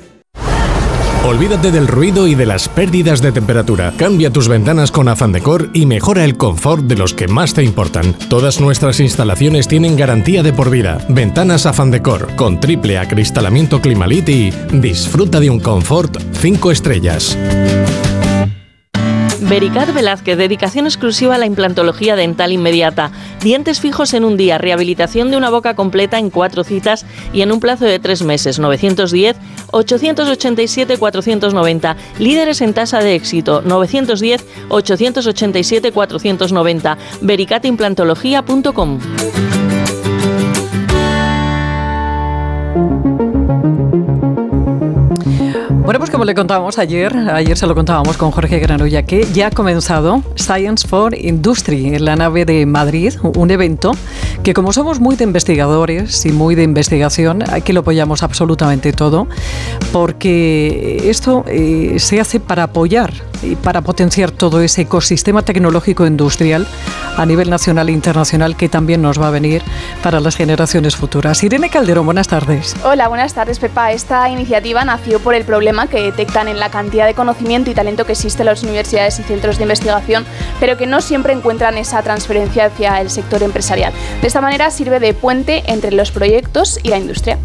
Olvídate del ruido y de las pérdidas de temperatura. Cambia tus ventanas con Afan Decor y mejora el confort de los que más te importan. Todas nuestras instalaciones tienen garantía de por vida. Ventanas Afan Decor con triple acristalamiento Climalit y disfruta de un confort 5 estrellas. Vericat Velázquez, dedicación exclusiva a la implantología dental inmediata. Dientes fijos en un día, rehabilitación de una boca completa en cuatro citas y en un plazo de tres meses. 910-887-490. Líderes en tasa de éxito. 910-887-490. Vericatimplantología.com. Bueno, pues como le contábamos ayer, ayer se lo contábamos con Jorge Granulla, que ya ha comenzado Science for Industry en la nave de Madrid, un evento que como somos muy de investigadores y muy de investigación, aquí lo apoyamos absolutamente todo, porque esto eh, se hace para apoyar para potenciar todo ese ecosistema tecnológico industrial a nivel nacional e internacional que también nos va a venir para las generaciones futuras. Irene Calderón, buenas tardes. Hola, buenas tardes, Pepa. Esta iniciativa nació por el problema que detectan en la cantidad de conocimiento y talento que existe en las universidades y centros de investigación, pero que no siempre encuentran esa transferencia hacia el sector empresarial. De esta manera sirve de puente entre los proyectos y la industria.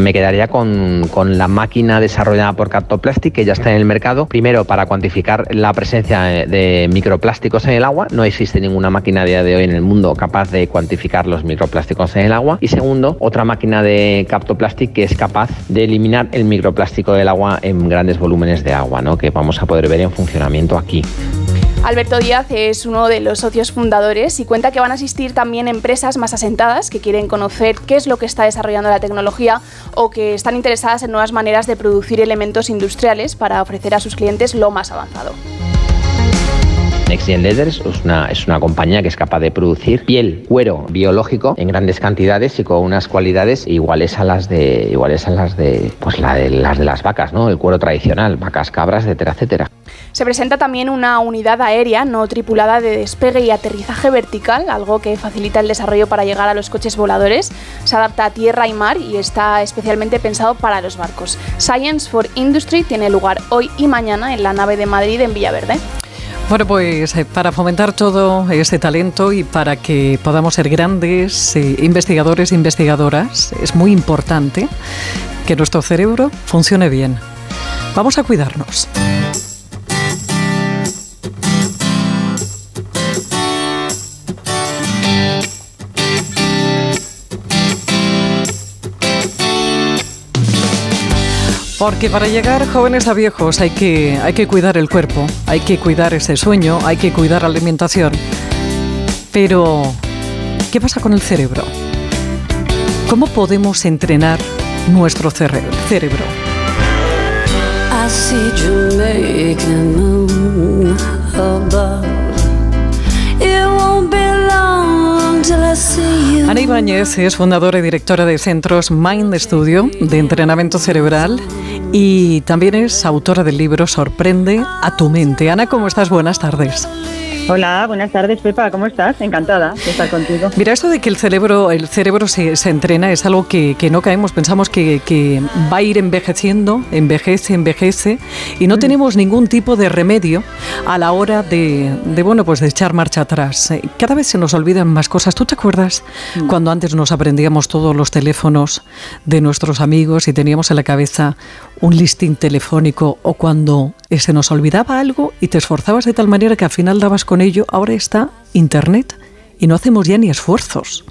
Me quedaría con, con, la máquina desarrollada por Captoplastic, que ya está en el mercado. Primero, para cuantificar la presencia de microplásticos en el agua. No existe ninguna máquina a día de hoy en el mundo capaz de cuantificar los microplásticos en el agua. Y segundo, otra máquina de Captoplastic que es capaz de eliminar el microplástico del agua en grandes volúmenes de agua, ¿no? que vamos a poder ver en funcionamiento aquí. Alberto Díaz es uno de los socios fundadores y cuenta que van a asistir también empresas más asentadas que quieren conocer qué es lo que está desarrollando la tecnología o que están interesadas en nuevas maneras de producir elementos industriales para ofrecer a sus clientes lo más avanzado. Next Gen Leathers es una, es una compañía que es capaz de producir piel, cuero biológico en grandes cantidades y con unas cualidades iguales a las de iguales a las de pues la de las de las vacas, ¿no? El cuero tradicional, vacas, cabras, etcétera, etcétera. Se presenta también una unidad aérea no tripulada de despegue y aterrizaje vertical, algo que facilita el desarrollo para llegar a los coches voladores. Se adapta a tierra y mar y está especialmente pensado para los barcos. Science for Industry tiene lugar hoy y mañana en la nave de Madrid en Villaverde. Bueno, pues eh, para fomentar todo ese talento y para que podamos ser grandes eh, investigadores e investigadoras, es muy importante que nuestro cerebro funcione bien. Vamos a cuidarnos. Porque para llegar jóvenes a viejos hay que, hay que cuidar el cuerpo, hay que cuidar ese sueño, hay que cuidar la alimentación. Pero, ¿qué pasa con el cerebro? ¿Cómo podemos entrenar nuestro cerebro? Ana Ibáñez es fundadora y directora de centros Mind Studio de entrenamiento cerebral y también es autora del libro Sorprende a tu mente. Ana, ¿cómo estás? Buenas tardes. Hola, buenas tardes, Pepa, ¿cómo estás? Encantada de estar contigo. Mira, esto de que el cerebro, el cerebro se, se entrena es algo que, que, no caemos, pensamos que, que, va a ir envejeciendo, envejece, envejece, y no mm. tenemos ningún tipo de remedio a la hora de, de, bueno, pues de echar marcha atrás. Eh, cada vez se nos olvidan más cosas. ¿Tú te acuerdas mm. cuando antes nos aprendíamos todos los teléfonos de nuestros amigos y teníamos en la cabeza un listing telefónico o cuando se nos olvidaba algo y te esforzabas de tal manera que al final dabas con ello, ahora está Internet y no hacemos ya ni esfuerzos.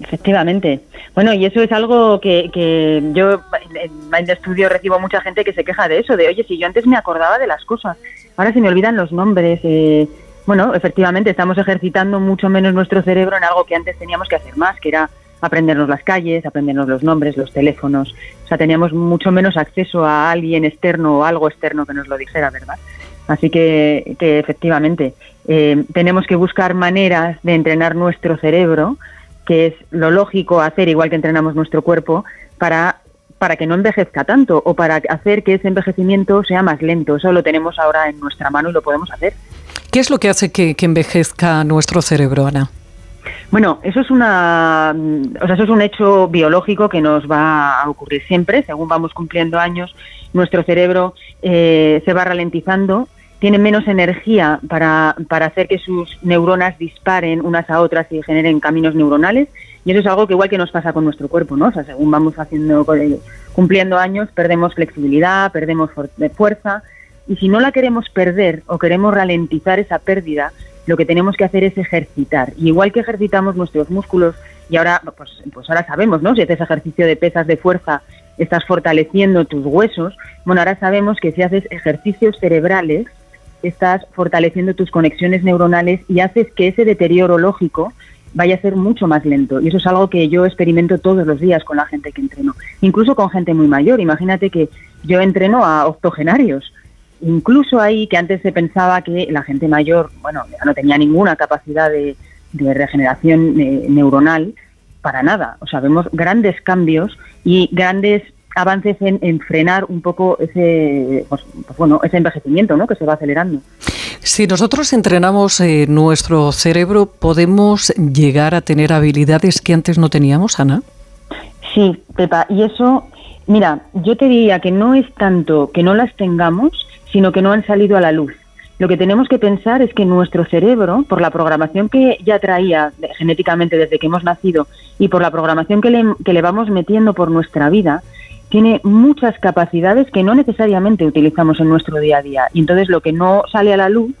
Efectivamente. Bueno, y eso es algo que, que yo en Mind Studio recibo mucha gente que se queja de eso, de oye, si yo antes me acordaba de las cosas, ahora se me olvidan los nombres. Eh, bueno, efectivamente, estamos ejercitando mucho menos nuestro cerebro en algo que antes teníamos que hacer más, que era aprendernos las calles, aprendernos los nombres, los teléfonos. O sea, teníamos mucho menos acceso a alguien externo o algo externo que nos lo dijera, ¿verdad? Así que, que efectivamente, eh, tenemos que buscar maneras de entrenar nuestro cerebro que es lo lógico hacer igual que entrenamos nuestro cuerpo para para que no envejezca tanto o para hacer que ese envejecimiento sea más lento. Eso lo tenemos ahora en nuestra mano y lo podemos hacer. ¿Qué es lo que hace que, envejezca nuestro cerebro, Ana? Bueno, eso es una, o sea, eso es un hecho biológico que nos va a ocurrir siempre. Según vamos cumpliendo años, nuestro cerebro eh, se va ralentizando tiene menos energía para, para hacer que sus neuronas disparen unas a otras y generen caminos neuronales. Y eso es algo que igual que nos pasa con nuestro cuerpo, ¿no? O sea, según vamos haciendo, cumpliendo años, perdemos flexibilidad, perdemos fuerza. Y si no la queremos perder o queremos ralentizar esa pérdida, lo que tenemos que hacer es ejercitar. Y igual que ejercitamos nuestros músculos, y ahora, pues, pues ahora sabemos, ¿no? Si haces ejercicio de pesas de fuerza, estás fortaleciendo tus huesos. Bueno, ahora sabemos que si haces ejercicios cerebrales, estás fortaleciendo tus conexiones neuronales y haces que ese deterioro lógico vaya a ser mucho más lento. Y eso es algo que yo experimento todos los días con la gente que entreno, incluso con gente muy mayor. Imagínate que yo entreno a octogenarios. Incluso ahí que antes se pensaba que la gente mayor, bueno, no tenía ninguna capacidad de, regeneración eh, neuronal, para nada. O sea, vemos grandes cambios y grandes avances en, frenar un poco ese, pues, pues, bueno, ese envejecimiento ¿no? que se va acelerando. Si nosotros entrenamos eh, nuestro cerebro, ¿podemos llegar a tener habilidades que antes no teníamos, Ana? Sí, Pepa, y eso, mira, yo te diría que no es tanto que no las tengamos, sino que no han salido a la luz. Lo que tenemos que pensar es que nuestro cerebro, por la programación que ya traía genéticamente desde que hemos nacido y por la programación que le, que le vamos metiendo por nuestra vida, tiene muchas capacidades que no necesariamente utilizamos en nuestro día a día. Y entonces lo que no sale a la luz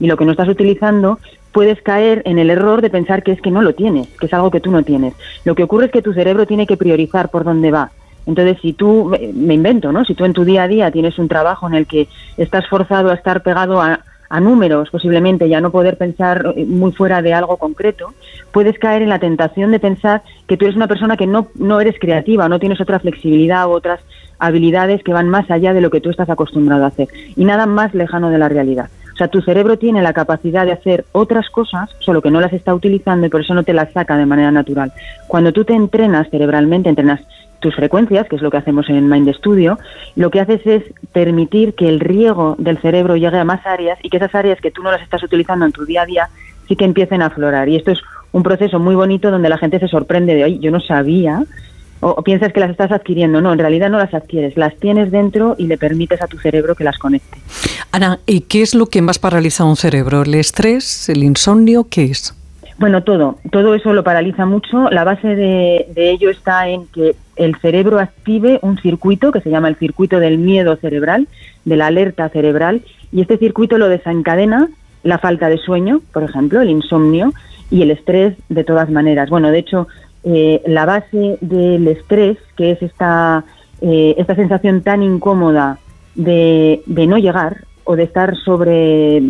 y lo que no estás utilizando, puedes caer en el error de pensar que es que no lo tienes, que es algo que tú no tienes. Lo que ocurre es que tu cerebro tiene que priorizar por dónde va. Entonces, si tú, me invento, ¿no? Si tú en tu día a día tienes un trabajo en el que estás forzado a estar pegado a, a números posiblemente ya no poder pensar eh, muy fuera de algo concreto, puedes caer en la tentación de pensar que tú eres una persona que no, no eres creativa, no tienes otra flexibilidad u otras habilidades que van más allá de lo que tú estás acostumbrado a hacer y nada más lejano de la realidad. O sea, tu cerebro tiene la capacidad de hacer otras cosas, solo que no las está utilizando y por eso no te las saca de manera natural. Cuando tú te entrenas cerebralmente, entrenas frecuencias, que es lo que hacemos en Mind Studio, lo que haces es permitir que el riego del cerebro llegue a más áreas y que esas áreas que tú no las estás utilizando en tu día a día sí que empiecen a aflorar. Y esto es un proceso muy bonito donde la gente se sorprende de, oye, yo no sabía, o, piensas que las estás adquiriendo. No, en realidad no las adquieres, las tienes dentro y le permites a tu cerebro que las conecte. Ana, ¿y qué es lo que más paraliza a un cerebro? ¿El estrés, el insomnio? ¿Qué es? Bueno, todo, todo eso lo paraliza mucho. La base de, ello está en que el cerebro active un circuito que se llama el circuito del miedo cerebral, de la alerta cerebral, y este circuito lo desencadena la falta de sueño, por ejemplo, el insomnio y el estrés de todas maneras. Bueno, de hecho, eh, la base del estrés, que es esta, eh, esta sensación tan incómoda de, de no llegar, o de estar sobre,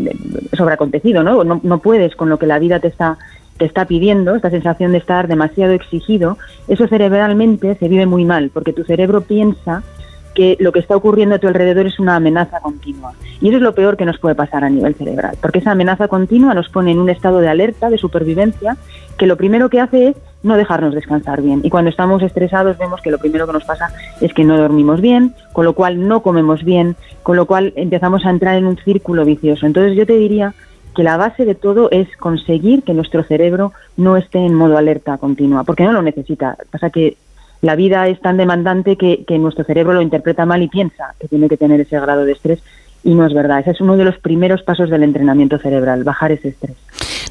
sobre acontecido, ¿no? ¿no? No puedes con lo que la vida te está te está pidiendo, esta sensación de estar demasiado exigido, eso cerebralmente se vive muy mal, porque tu cerebro piensa que lo que está ocurriendo a tu alrededor es una amenaza continua. Y eso es lo peor que nos puede pasar a nivel cerebral, porque esa amenaza continua nos pone en un estado de alerta, de supervivencia, que lo primero que hace es no dejarnos descansar bien. Y cuando estamos estresados vemos que lo primero que nos pasa es que no dormimos bien, con lo cual no comemos bien, con lo cual empezamos a entrar en un círculo vicioso. Entonces yo te diría que la base de todo es conseguir que nuestro cerebro no esté en modo alerta continua, porque no lo necesita. Pasa que la vida es tan demandante que, que nuestro cerebro lo interpreta mal y piensa que tiene que tener ese grado de estrés y no es verdad. Ese es uno de los primeros pasos del entrenamiento cerebral, bajar ese estrés.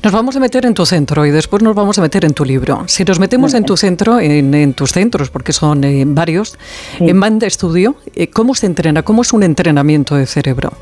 Nos vamos a meter en tu centro y después nos vamos a meter en tu libro. Si nos metemos en tu centro, en, tus centros, porque son eh, varios, en Banda Estudio, eh, ¿cómo se entrena? ¿Cómo es un entrenamiento de cerebro?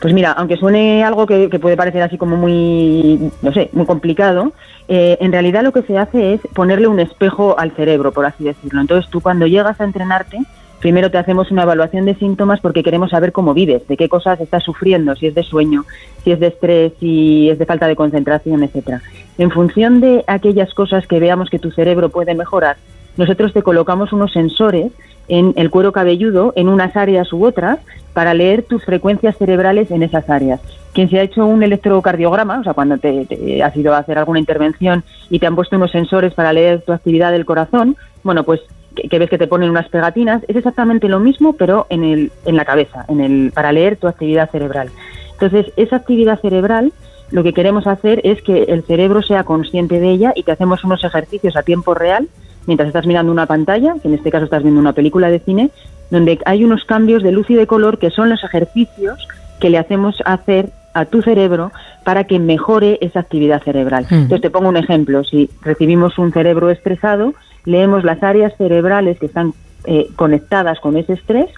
Pues mira, aunque suene algo que, puede parecer así como muy, no sé, muy complicado, eh, en realidad lo que se hace es ponerle un espejo al cerebro, por así decirlo. Entonces tú cuando llegas a entrenarte, primero te hacemos una evaluación de síntomas porque queremos saber cómo vives, de qué cosas estás sufriendo, si es de sueño, si es de estrés, si es de falta de concentración, etcétera. En función de aquellas cosas que veamos que tu cerebro puede mejorar, nosotros te colocamos unos sensores en el cuero cabelludo, en unas áreas u otras, para leer tus frecuencias cerebrales en esas áreas. Quien se ha hecho un electrocardiograma, o sea, cuando te, has ido a hacer alguna intervención y te han puesto unos sensores para leer tu actividad del corazón, bueno, pues que, ves que te ponen unas pegatinas, es exactamente lo mismo, pero en, el, en la cabeza, en el, para leer tu actividad cerebral. Entonces, esa actividad cerebral, lo que queremos hacer es que el cerebro sea consciente de ella y que hacemos unos ejercicios a tiempo real mientras estás mirando una pantalla, que en este caso estás viendo una película de cine, donde hay unos cambios de luz y de color que son los ejercicios que le hacemos hacer a tu cerebro para que mejore esa actividad cerebral. Mm. Entonces te pongo un ejemplo, si recibimos un cerebro estresado, leemos las áreas cerebrales que están eh, conectadas con ese estrés,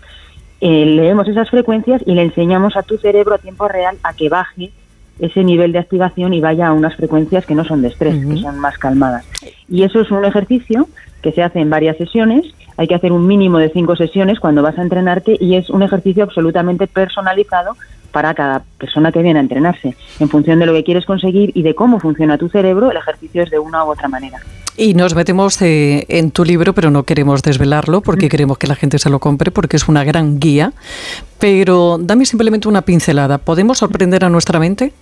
eh, leemos esas frecuencias y le enseñamos a tu cerebro a tiempo real a que baje ese nivel de activación y vaya a unas frecuencias que no son de estrés, que son más calmadas. Y eso es un ejercicio que se hace en varias sesiones. Hay que hacer un mínimo de cinco sesiones cuando vas a entrenarte y es un ejercicio absolutamente personalizado para cada persona que viene a entrenarse. En función de lo que quieres conseguir y de cómo funciona tu cerebro, el ejercicio es de una u otra manera. Y nos metemos eh, en tu libro, pero no queremos desvelarlo porque queremos que la gente se lo compre porque es una gran guía. Pero dame simplemente una pincelada. ¿Podemos sorprender a nuestra mente?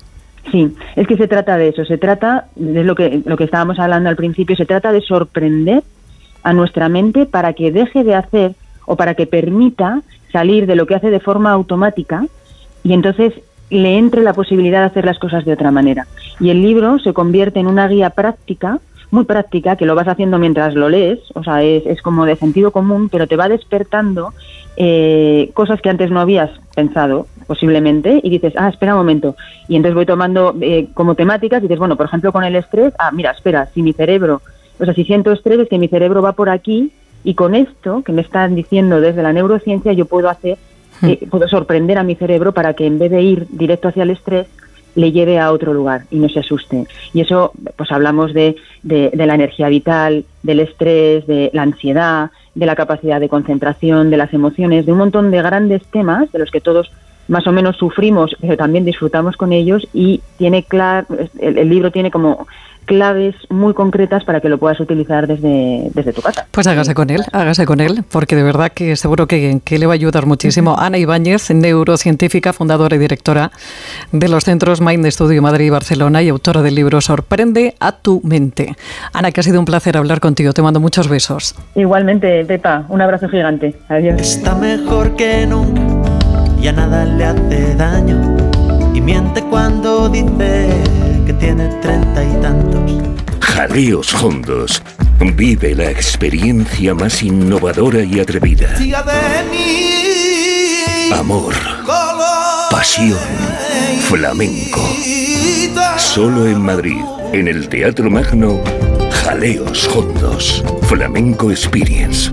Sí, es que se trata de eso, se trata, de lo que, lo que estábamos hablando al principio, se trata de sorprender a nuestra mente para que deje de hacer o para que permita salir de lo que hace de forma automática y entonces le entre la posibilidad de hacer las cosas de otra manera. Y el libro se convierte en una guía práctica, muy práctica, que lo vas haciendo mientras lo lees, o sea, es, es como de sentido común, pero te va despertando eh, cosas que antes no habías pensado posiblemente y dices, ah, espera un momento. Y entonces voy tomando eh, como temáticas y dices, bueno, por ejemplo, con el estrés, ah, mira, espera, si mi cerebro, o sea, si siento estrés es que mi cerebro va por aquí y con esto que me están diciendo desde la neurociencia yo puedo hacer, hmm. eh, puedo sorprender a mi cerebro para que en vez de ir directo hacia el estrés, le lleve a otro lugar y no se asuste. Y eso, pues hablamos de, de, la energía vital, del estrés, de la ansiedad, de la capacidad de concentración, de las emociones, de un montón de grandes temas de los que todos más o menos sufrimos, pero también disfrutamos con ellos y tiene clar, el libro tiene como claves muy concretas para que lo puedas utilizar desde, desde tu casa. Pues hágase con él, hágase con él, porque de verdad que seguro que, que le va a ayudar muchísimo. Ana Ibáñez, neurocientífica, fundadora y directora de los centros Mind Studio Madrid y Barcelona y autora del libro Sorprende a tu mente. Ana, que ha sido un placer hablar contigo. Te mando muchos besos. Igualmente, Pepa, un abrazo gigante. Adiós. Está mejor que nunca, ya nada le hace daño y miente cuando dice tiene treinta y tantos. Jaleos Hondos. Vive la experiencia más innovadora y atrevida. Amor. Pasión. Flamenco. Solo en Madrid, en el Teatro Magno, Jaleos Hondos. Flamenco Experience.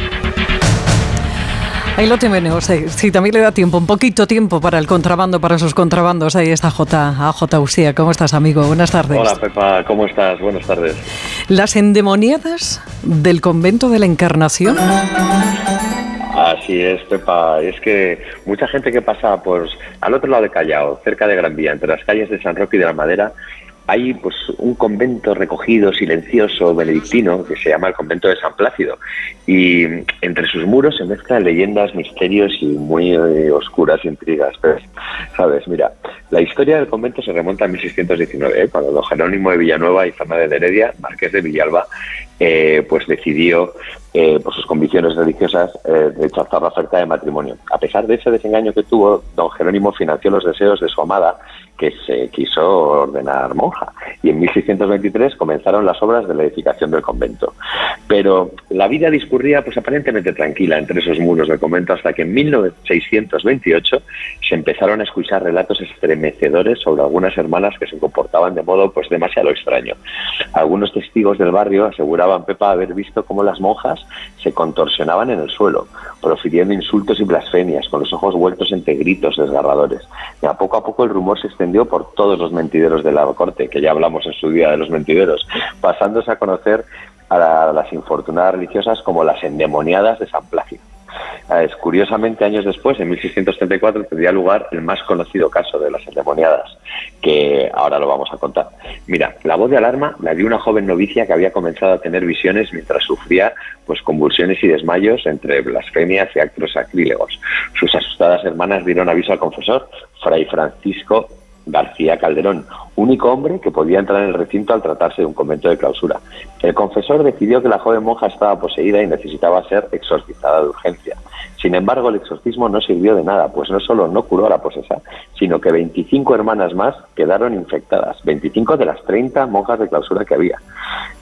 Ahí lo tenemos. Sí, también le da tiempo, un poquito tiempo para el contrabando, para sus contrabandos. Ahí está J, a J. Usía. ¿Cómo estás, amigo? Buenas tardes. Hola, Pepa. ¿Cómo estás? Buenas tardes. Las endemoniadas del convento de la Encarnación. Así es, Pepa. Es que mucha gente que pasa por al otro lado de Callao, cerca de Gran Vía, entre las calles de San Roque y de la Madera, hay pues un convento recogido, silencioso, benedictino, que se llama el convento de San Plácido. Y entre sus muros se mezclan leyendas, misterios y muy eh, oscuras intrigas. Pues, ¿Sabes? Mira, la historia del convento se remonta a 1619, ¿eh? cuando don Jerónimo de Villanueva y Fernández de Heredia, marqués de Villalba, eh, pues decidió, eh, por sus convicciones religiosas, eh, rechazar la oferta de matrimonio. A pesar de ese desengaño que tuvo, don Jerónimo financió los deseos de su amada, que se quiso ordenar monja. Y en 1623 comenzaron las obras de la edificación del convento. Pero la vida discurría pues aparentemente tranquila entre esos muros del convento hasta que en 1628 se empezaron a escuchar relatos estremecedores sobre algunas hermanas que se comportaban de modo pues demasiado extraño. Algunos testigos del barrio aseguraban Pepa haber visto cómo las monjas se contorsionaban en el suelo, profiriendo insultos y blasfemias, con los ojos vueltos entre gritos desgarradores. Y a poco a poco el rumor se extendió por todos los mentideros de la corte, que ya hablamos en su día de los mentideros, pasándose a conocer a, las infortunadas religiosas como las endemoniadas de San Plácido. Es, curiosamente, años después, en 1634, tendría lugar el más conocido caso de las endemoniadas, que ahora lo vamos a contar. Mira, la voz de alarma la dio una joven novicia que había comenzado a tener visiones mientras sufría pues convulsiones y desmayos entre blasfemias y actos sacrílegos. Sus asustadas hermanas dieron aviso al confesor, Fray Francisco García Calderón, único hombre que podía entrar en el recinto al tratarse de un convento de clausura. El confesor decidió que la joven monja estaba poseída y necesitaba ser exorcizada de urgencia. Sin embargo, el exorcismo no sirvió de nada, pues no solo no curó a la posesa, sino que 25 hermanas más quedaron infectadas, 25 de las 30 monjas de clausura que había.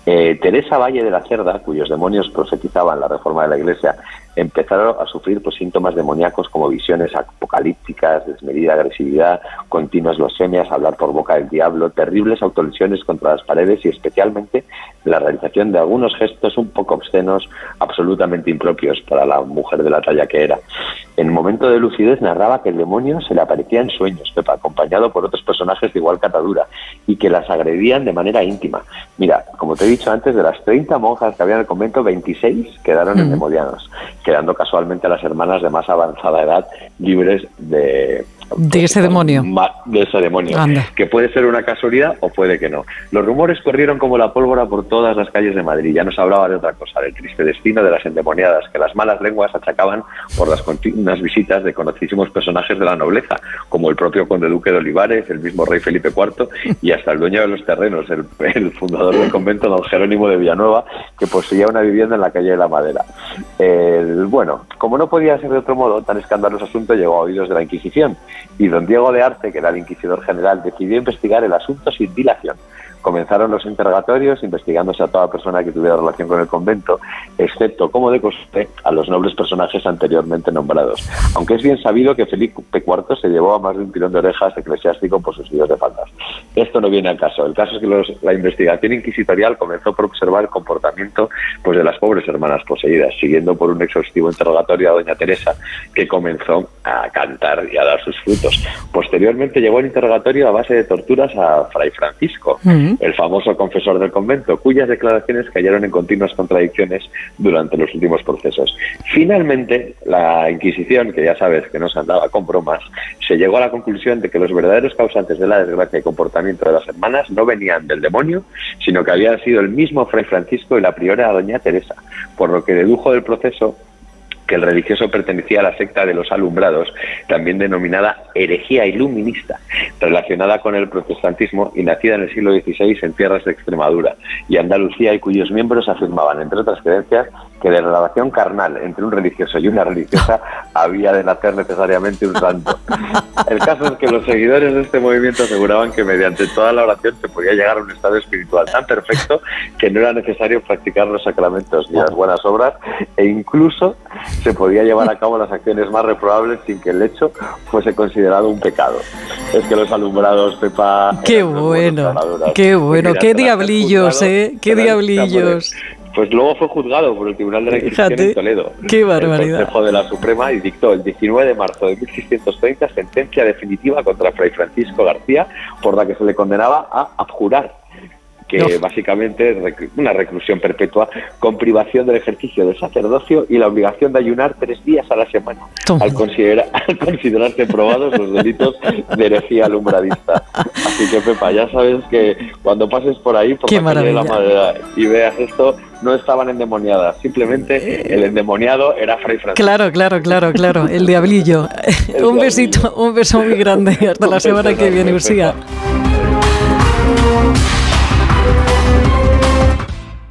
Eh, Teresa Valle de la Cerda, cuyos demonios profetizaban la reforma de la Iglesia, empezaron a sufrir pues, síntomas demoníacos como visiones apocalípticas, desmedida agresividad, continuas blasfemias, hablar por boca del diablo, terribles autolesiones contra las paredes y especialmente la realización de algunos gestos un poco obscenos, absolutamente impropios para la mujer de la talla que era. En el momento de lucidez narraba que el demonio se le aparecía en sueños, Pepa, acompañado por otros personajes de igual catadura, y que las agredían de manera íntima. Mira, como te he dicho antes, de las 30 monjas que había en el convento, 26 quedaron mm. endemoniadas, quedando casualmente a las hermanas de más avanzada edad libres de de ese demonio. De ese demonio. Que puede ser una casualidad o puede que no. Los rumores corrieron como la pólvora por todas las calles de Madrid. Ya no se hablaba de otra cosa, del triste destino de las endemoniadas, que las malas lenguas achacaban por las continuas visitas de conocidísimos personajes de la nobleza, como el propio conde duque de Olivares, el mismo rey Felipe IV y hasta el dueño de los terrenos, el, fundador del convento, don Jerónimo de Villanueva, que poseía una vivienda en la calle de la Madera. bueno, como no podía ser de otro modo, tan escandaloso asunto llegó a oídos de la Inquisición y don Diego de Arte, que era el inquisidor general, decidió investigar el asunto sin dilación Comenzaron los interrogatorios investigándose a toda persona que tuviera relación con el convento, excepto, como de costumbre, a los nobles personajes anteriormente nombrados. Aunque es bien sabido que Felipe IV se llevó a más de un tirón de orejas eclesiástico por sus videos de faltas. Esto no viene al caso. El caso es que la investigación inquisitorial comenzó por observar el comportamiento pues, de las pobres hermanas poseídas, siguiendo por un exhaustivo interrogatorio a doña Teresa, que comenzó a cantar y a dar sus frutos. Posteriormente llegó el interrogatorio a base de torturas a Fray Francisco, el famoso confesor del convento, cuyas declaraciones cayeron en continuas contradicciones durante los últimos procesos. Finalmente, la Inquisición, que ya sabes que no se andaba con bromas, se llegó a la conclusión de que los verdaderos causantes de la desgracia y comportamiento de las hermanas no venían del demonio, sino que habían sido el mismo Fray Francisco y la priora doña Teresa, por lo que dedujo del proceso que el religioso pertenecía a la secta de los alumbrados, también denominada herejía iluminista, relacionada con el protestantismo y nacida en el siglo XVI en tierras de Extremadura y Andalucía y cuyos miembros afirmaban, entre otras creencias, que de la relación carnal entre un religioso y una religiosa había de nacer necesariamente un santo. El caso es que los seguidores de este movimiento aseguraban que mediante toda la oración se podía llegar a un estado espiritual tan perfecto que no era necesario practicar los sacramentos ni las buenas obras e incluso se podía llevar a cabo las acciones más reprobables sin que el hecho fuese considerado un pecado. Es que los alumbrados, Pepa... Qué bueno, qué bueno, qué diablillos, ¿eh? Qué diablillos. Pues luego fue juzgado por el Tribunal de la Inquisición en Toledo. ¡Qué barbaridad! El Consejo de la Suprema y dictó el 19 de marzo de 1630 sentencia definitiva contra Fray Francisco García, por la que se le condenaba a abjurar que básicamente es una reclusión perpetua con privación del ejercicio del sacerdocio y la obligación de ayunar tres días a la semana al, considerar, al considerarse probados los delitos de herejía alumbradista. Así que Pepa, ya sabes que cuando pases por ahí por la calle de la madera y veas esto, no estaban endemoniadas, simplemente el endemoniado era Fray Francisco. Claro, claro, claro, claro, el diablillo. un besito, un beso muy grande. Hasta la semana que viene, Usía.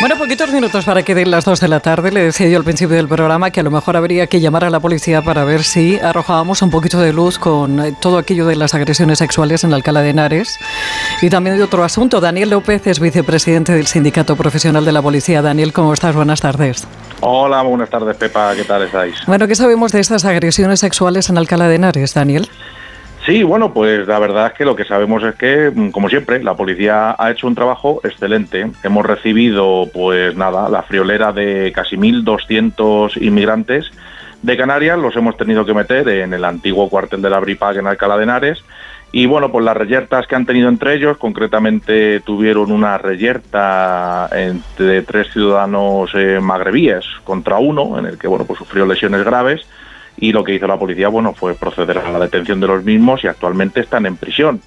Bueno, poquitos minutos para que den las 2 de la tarde. Le decía yo al principio del programa que a lo mejor habría que llamar a la policía para ver si arrojábamos un poquito de luz con eh, todo aquello de las agresiones sexuales en Alcalá de Henares. Y también de otro asunto. Daniel López es vicepresidente del Sindicato Profesional de la Policía. Daniel, ¿cómo estás? Buenas tardes. Hola, buenas tardes, Pepa. ¿Qué tal estáis? Bueno, ¿qué sabemos de estas agresiones sexuales en Alcalá de Henares, Daniel? Sí, bueno, pues la verdad es que lo que sabemos es que, mm, como siempre, la policía ha hecho un trabajo excelente. Hemos recibido, pues nada, la friolera de casi 1.200 inmigrantes de Canarias, los hemos tenido que meter en el antiguo cuartel de la Bripag en Alcalá de Henares. Y bueno, pues las reyertas que han tenido entre ellos, concretamente tuvieron una reyerta entre tres ciudadanos eh, magrebíes contra uno, en el que bueno, pues sufrió lesiones graves y lo que hizo la policía bueno fue proceder a la detención de los mismos y actualmente están en prisión.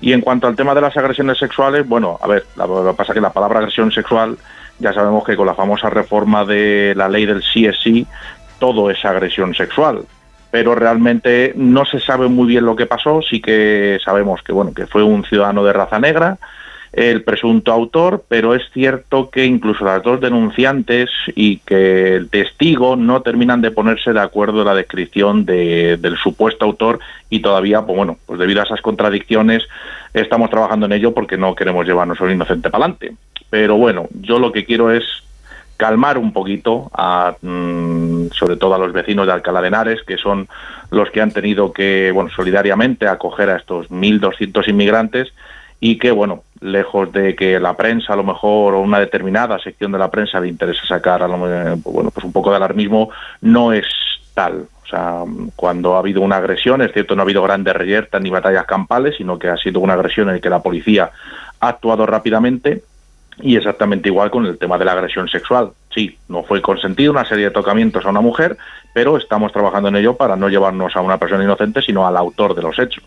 Y en cuanto al tema de las agresiones sexuales, bueno, a ver, lo que pasa que la palabra agresión sexual ya sabemos que con la famosa reforma de la ley del sí es sí, todo es agresión sexual. Pero realmente no se sabe muy bien lo que pasó, sí que sabemos que bueno, que fue un ciudadano de raza negra, el presunto autor, pero es cierto que incluso las dos denunciantes y que el testigo no terminan de ponerse de acuerdo en la descripción del supuesto autor y todavía, pues bueno, pues debido a esas contradicciones estamos trabajando en ello porque no queremos llevarnos un inocente para adelante. Pero bueno, yo lo que quiero es calmar un poquito a, mm, sobre todo a los vecinos de Alcalá de Henares, que son los que han tenido que, bueno, solidariamente acoger a estos 1.200 inmigrantes y que, bueno, lejos de que la prensa a lo mejor o una determinada sección de la prensa le interese sacar a lo, bueno, pues un poco de alarmismo, no es tal. O sea, cuando ha habido una agresión, es cierto, no ha habido grandes reyertas ni batallas campales, sino que ha sido una agresión en la que la policía ha actuado rápidamente y exactamente igual con el tema de la agresión sexual. Sí, no fue consentido una serie de tocamientos a una mujer, pero estamos trabajando en ello para no llevarnos a una persona inocente, sino al autor de los hechos.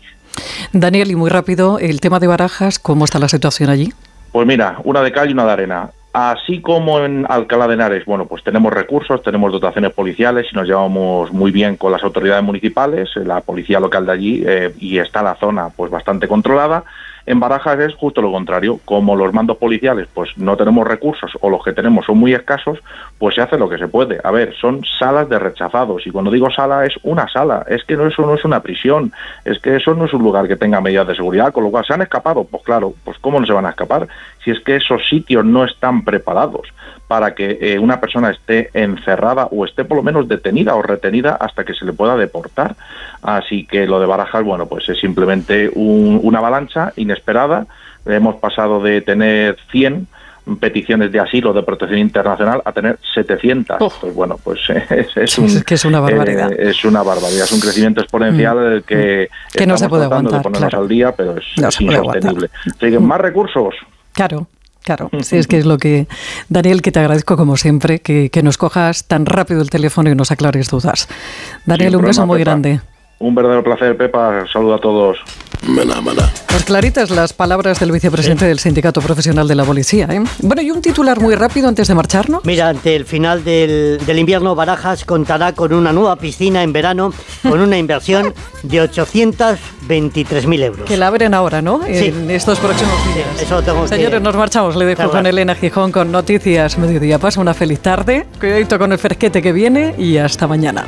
Daniel, y muy rápido, el tema de Barajas, ¿cómo está la situación allí? Pues mira, una de cal y una de arena. Así como en Alcalá de Henares, bueno, pues tenemos recursos, tenemos dotaciones policiales y nos llevamos muy bien con las autoridades municipales, la policía local de allí eh, y está la zona pues bastante controlada. En Barajas es justo lo contrario, como los mandos policiales pues no tenemos recursos o los que tenemos son muy escasos, pues se hace lo que se puede. A ver, son salas de rechazados. Y cuando digo sala es una sala, es que no eso no es una prisión, es que eso no es un lugar que tenga medidas de seguridad, con lo cual se han escapado, pues claro, pues cómo no se van a escapar si es que esos sitios no están preparados para que eh, una persona esté encerrada o esté por lo menos detenida o retenida hasta que se le pueda deportar. Así que lo de Barajas, bueno, pues es simplemente una avalancha inesperada. Hemos pasado de tener 100 peticiones de asilo de protección internacional a tener 700. Pues bueno, pues es, un, que es una barbaridad. Eh, es una barbaridad, es un crecimiento exponencial mm. que, que no se puede aguantar, de ponernos al día, pero es, insostenible. más recursos. Claro. Claro, sí, es que es lo que... Daniel, que te agradezco como siempre, que, nos cojas tan rápido el teléfono y nos aclares dudas. Daniel, un beso muy grande. Un verdadero placer, Pepa. Saludo a todos. Pues claritas las palabras del vicepresidente del Sindicato Profesional de la Policía. ¿eh? Bueno, y un titular muy rápido antes de marcharnos. Mira, ante el final del, del invierno, Barajas contará con una nueva piscina en verano con una inversión de 823.000 euros. Que la abren ahora, ¿no? Sí. En estos próximos días. Eso lo tengo que- Señores, nos marchamos. Le dejo con Elena Gijón con Noticias Mediodía. Pasa una feliz tarde. Cuidadito con el fresquete que viene y hasta mañana.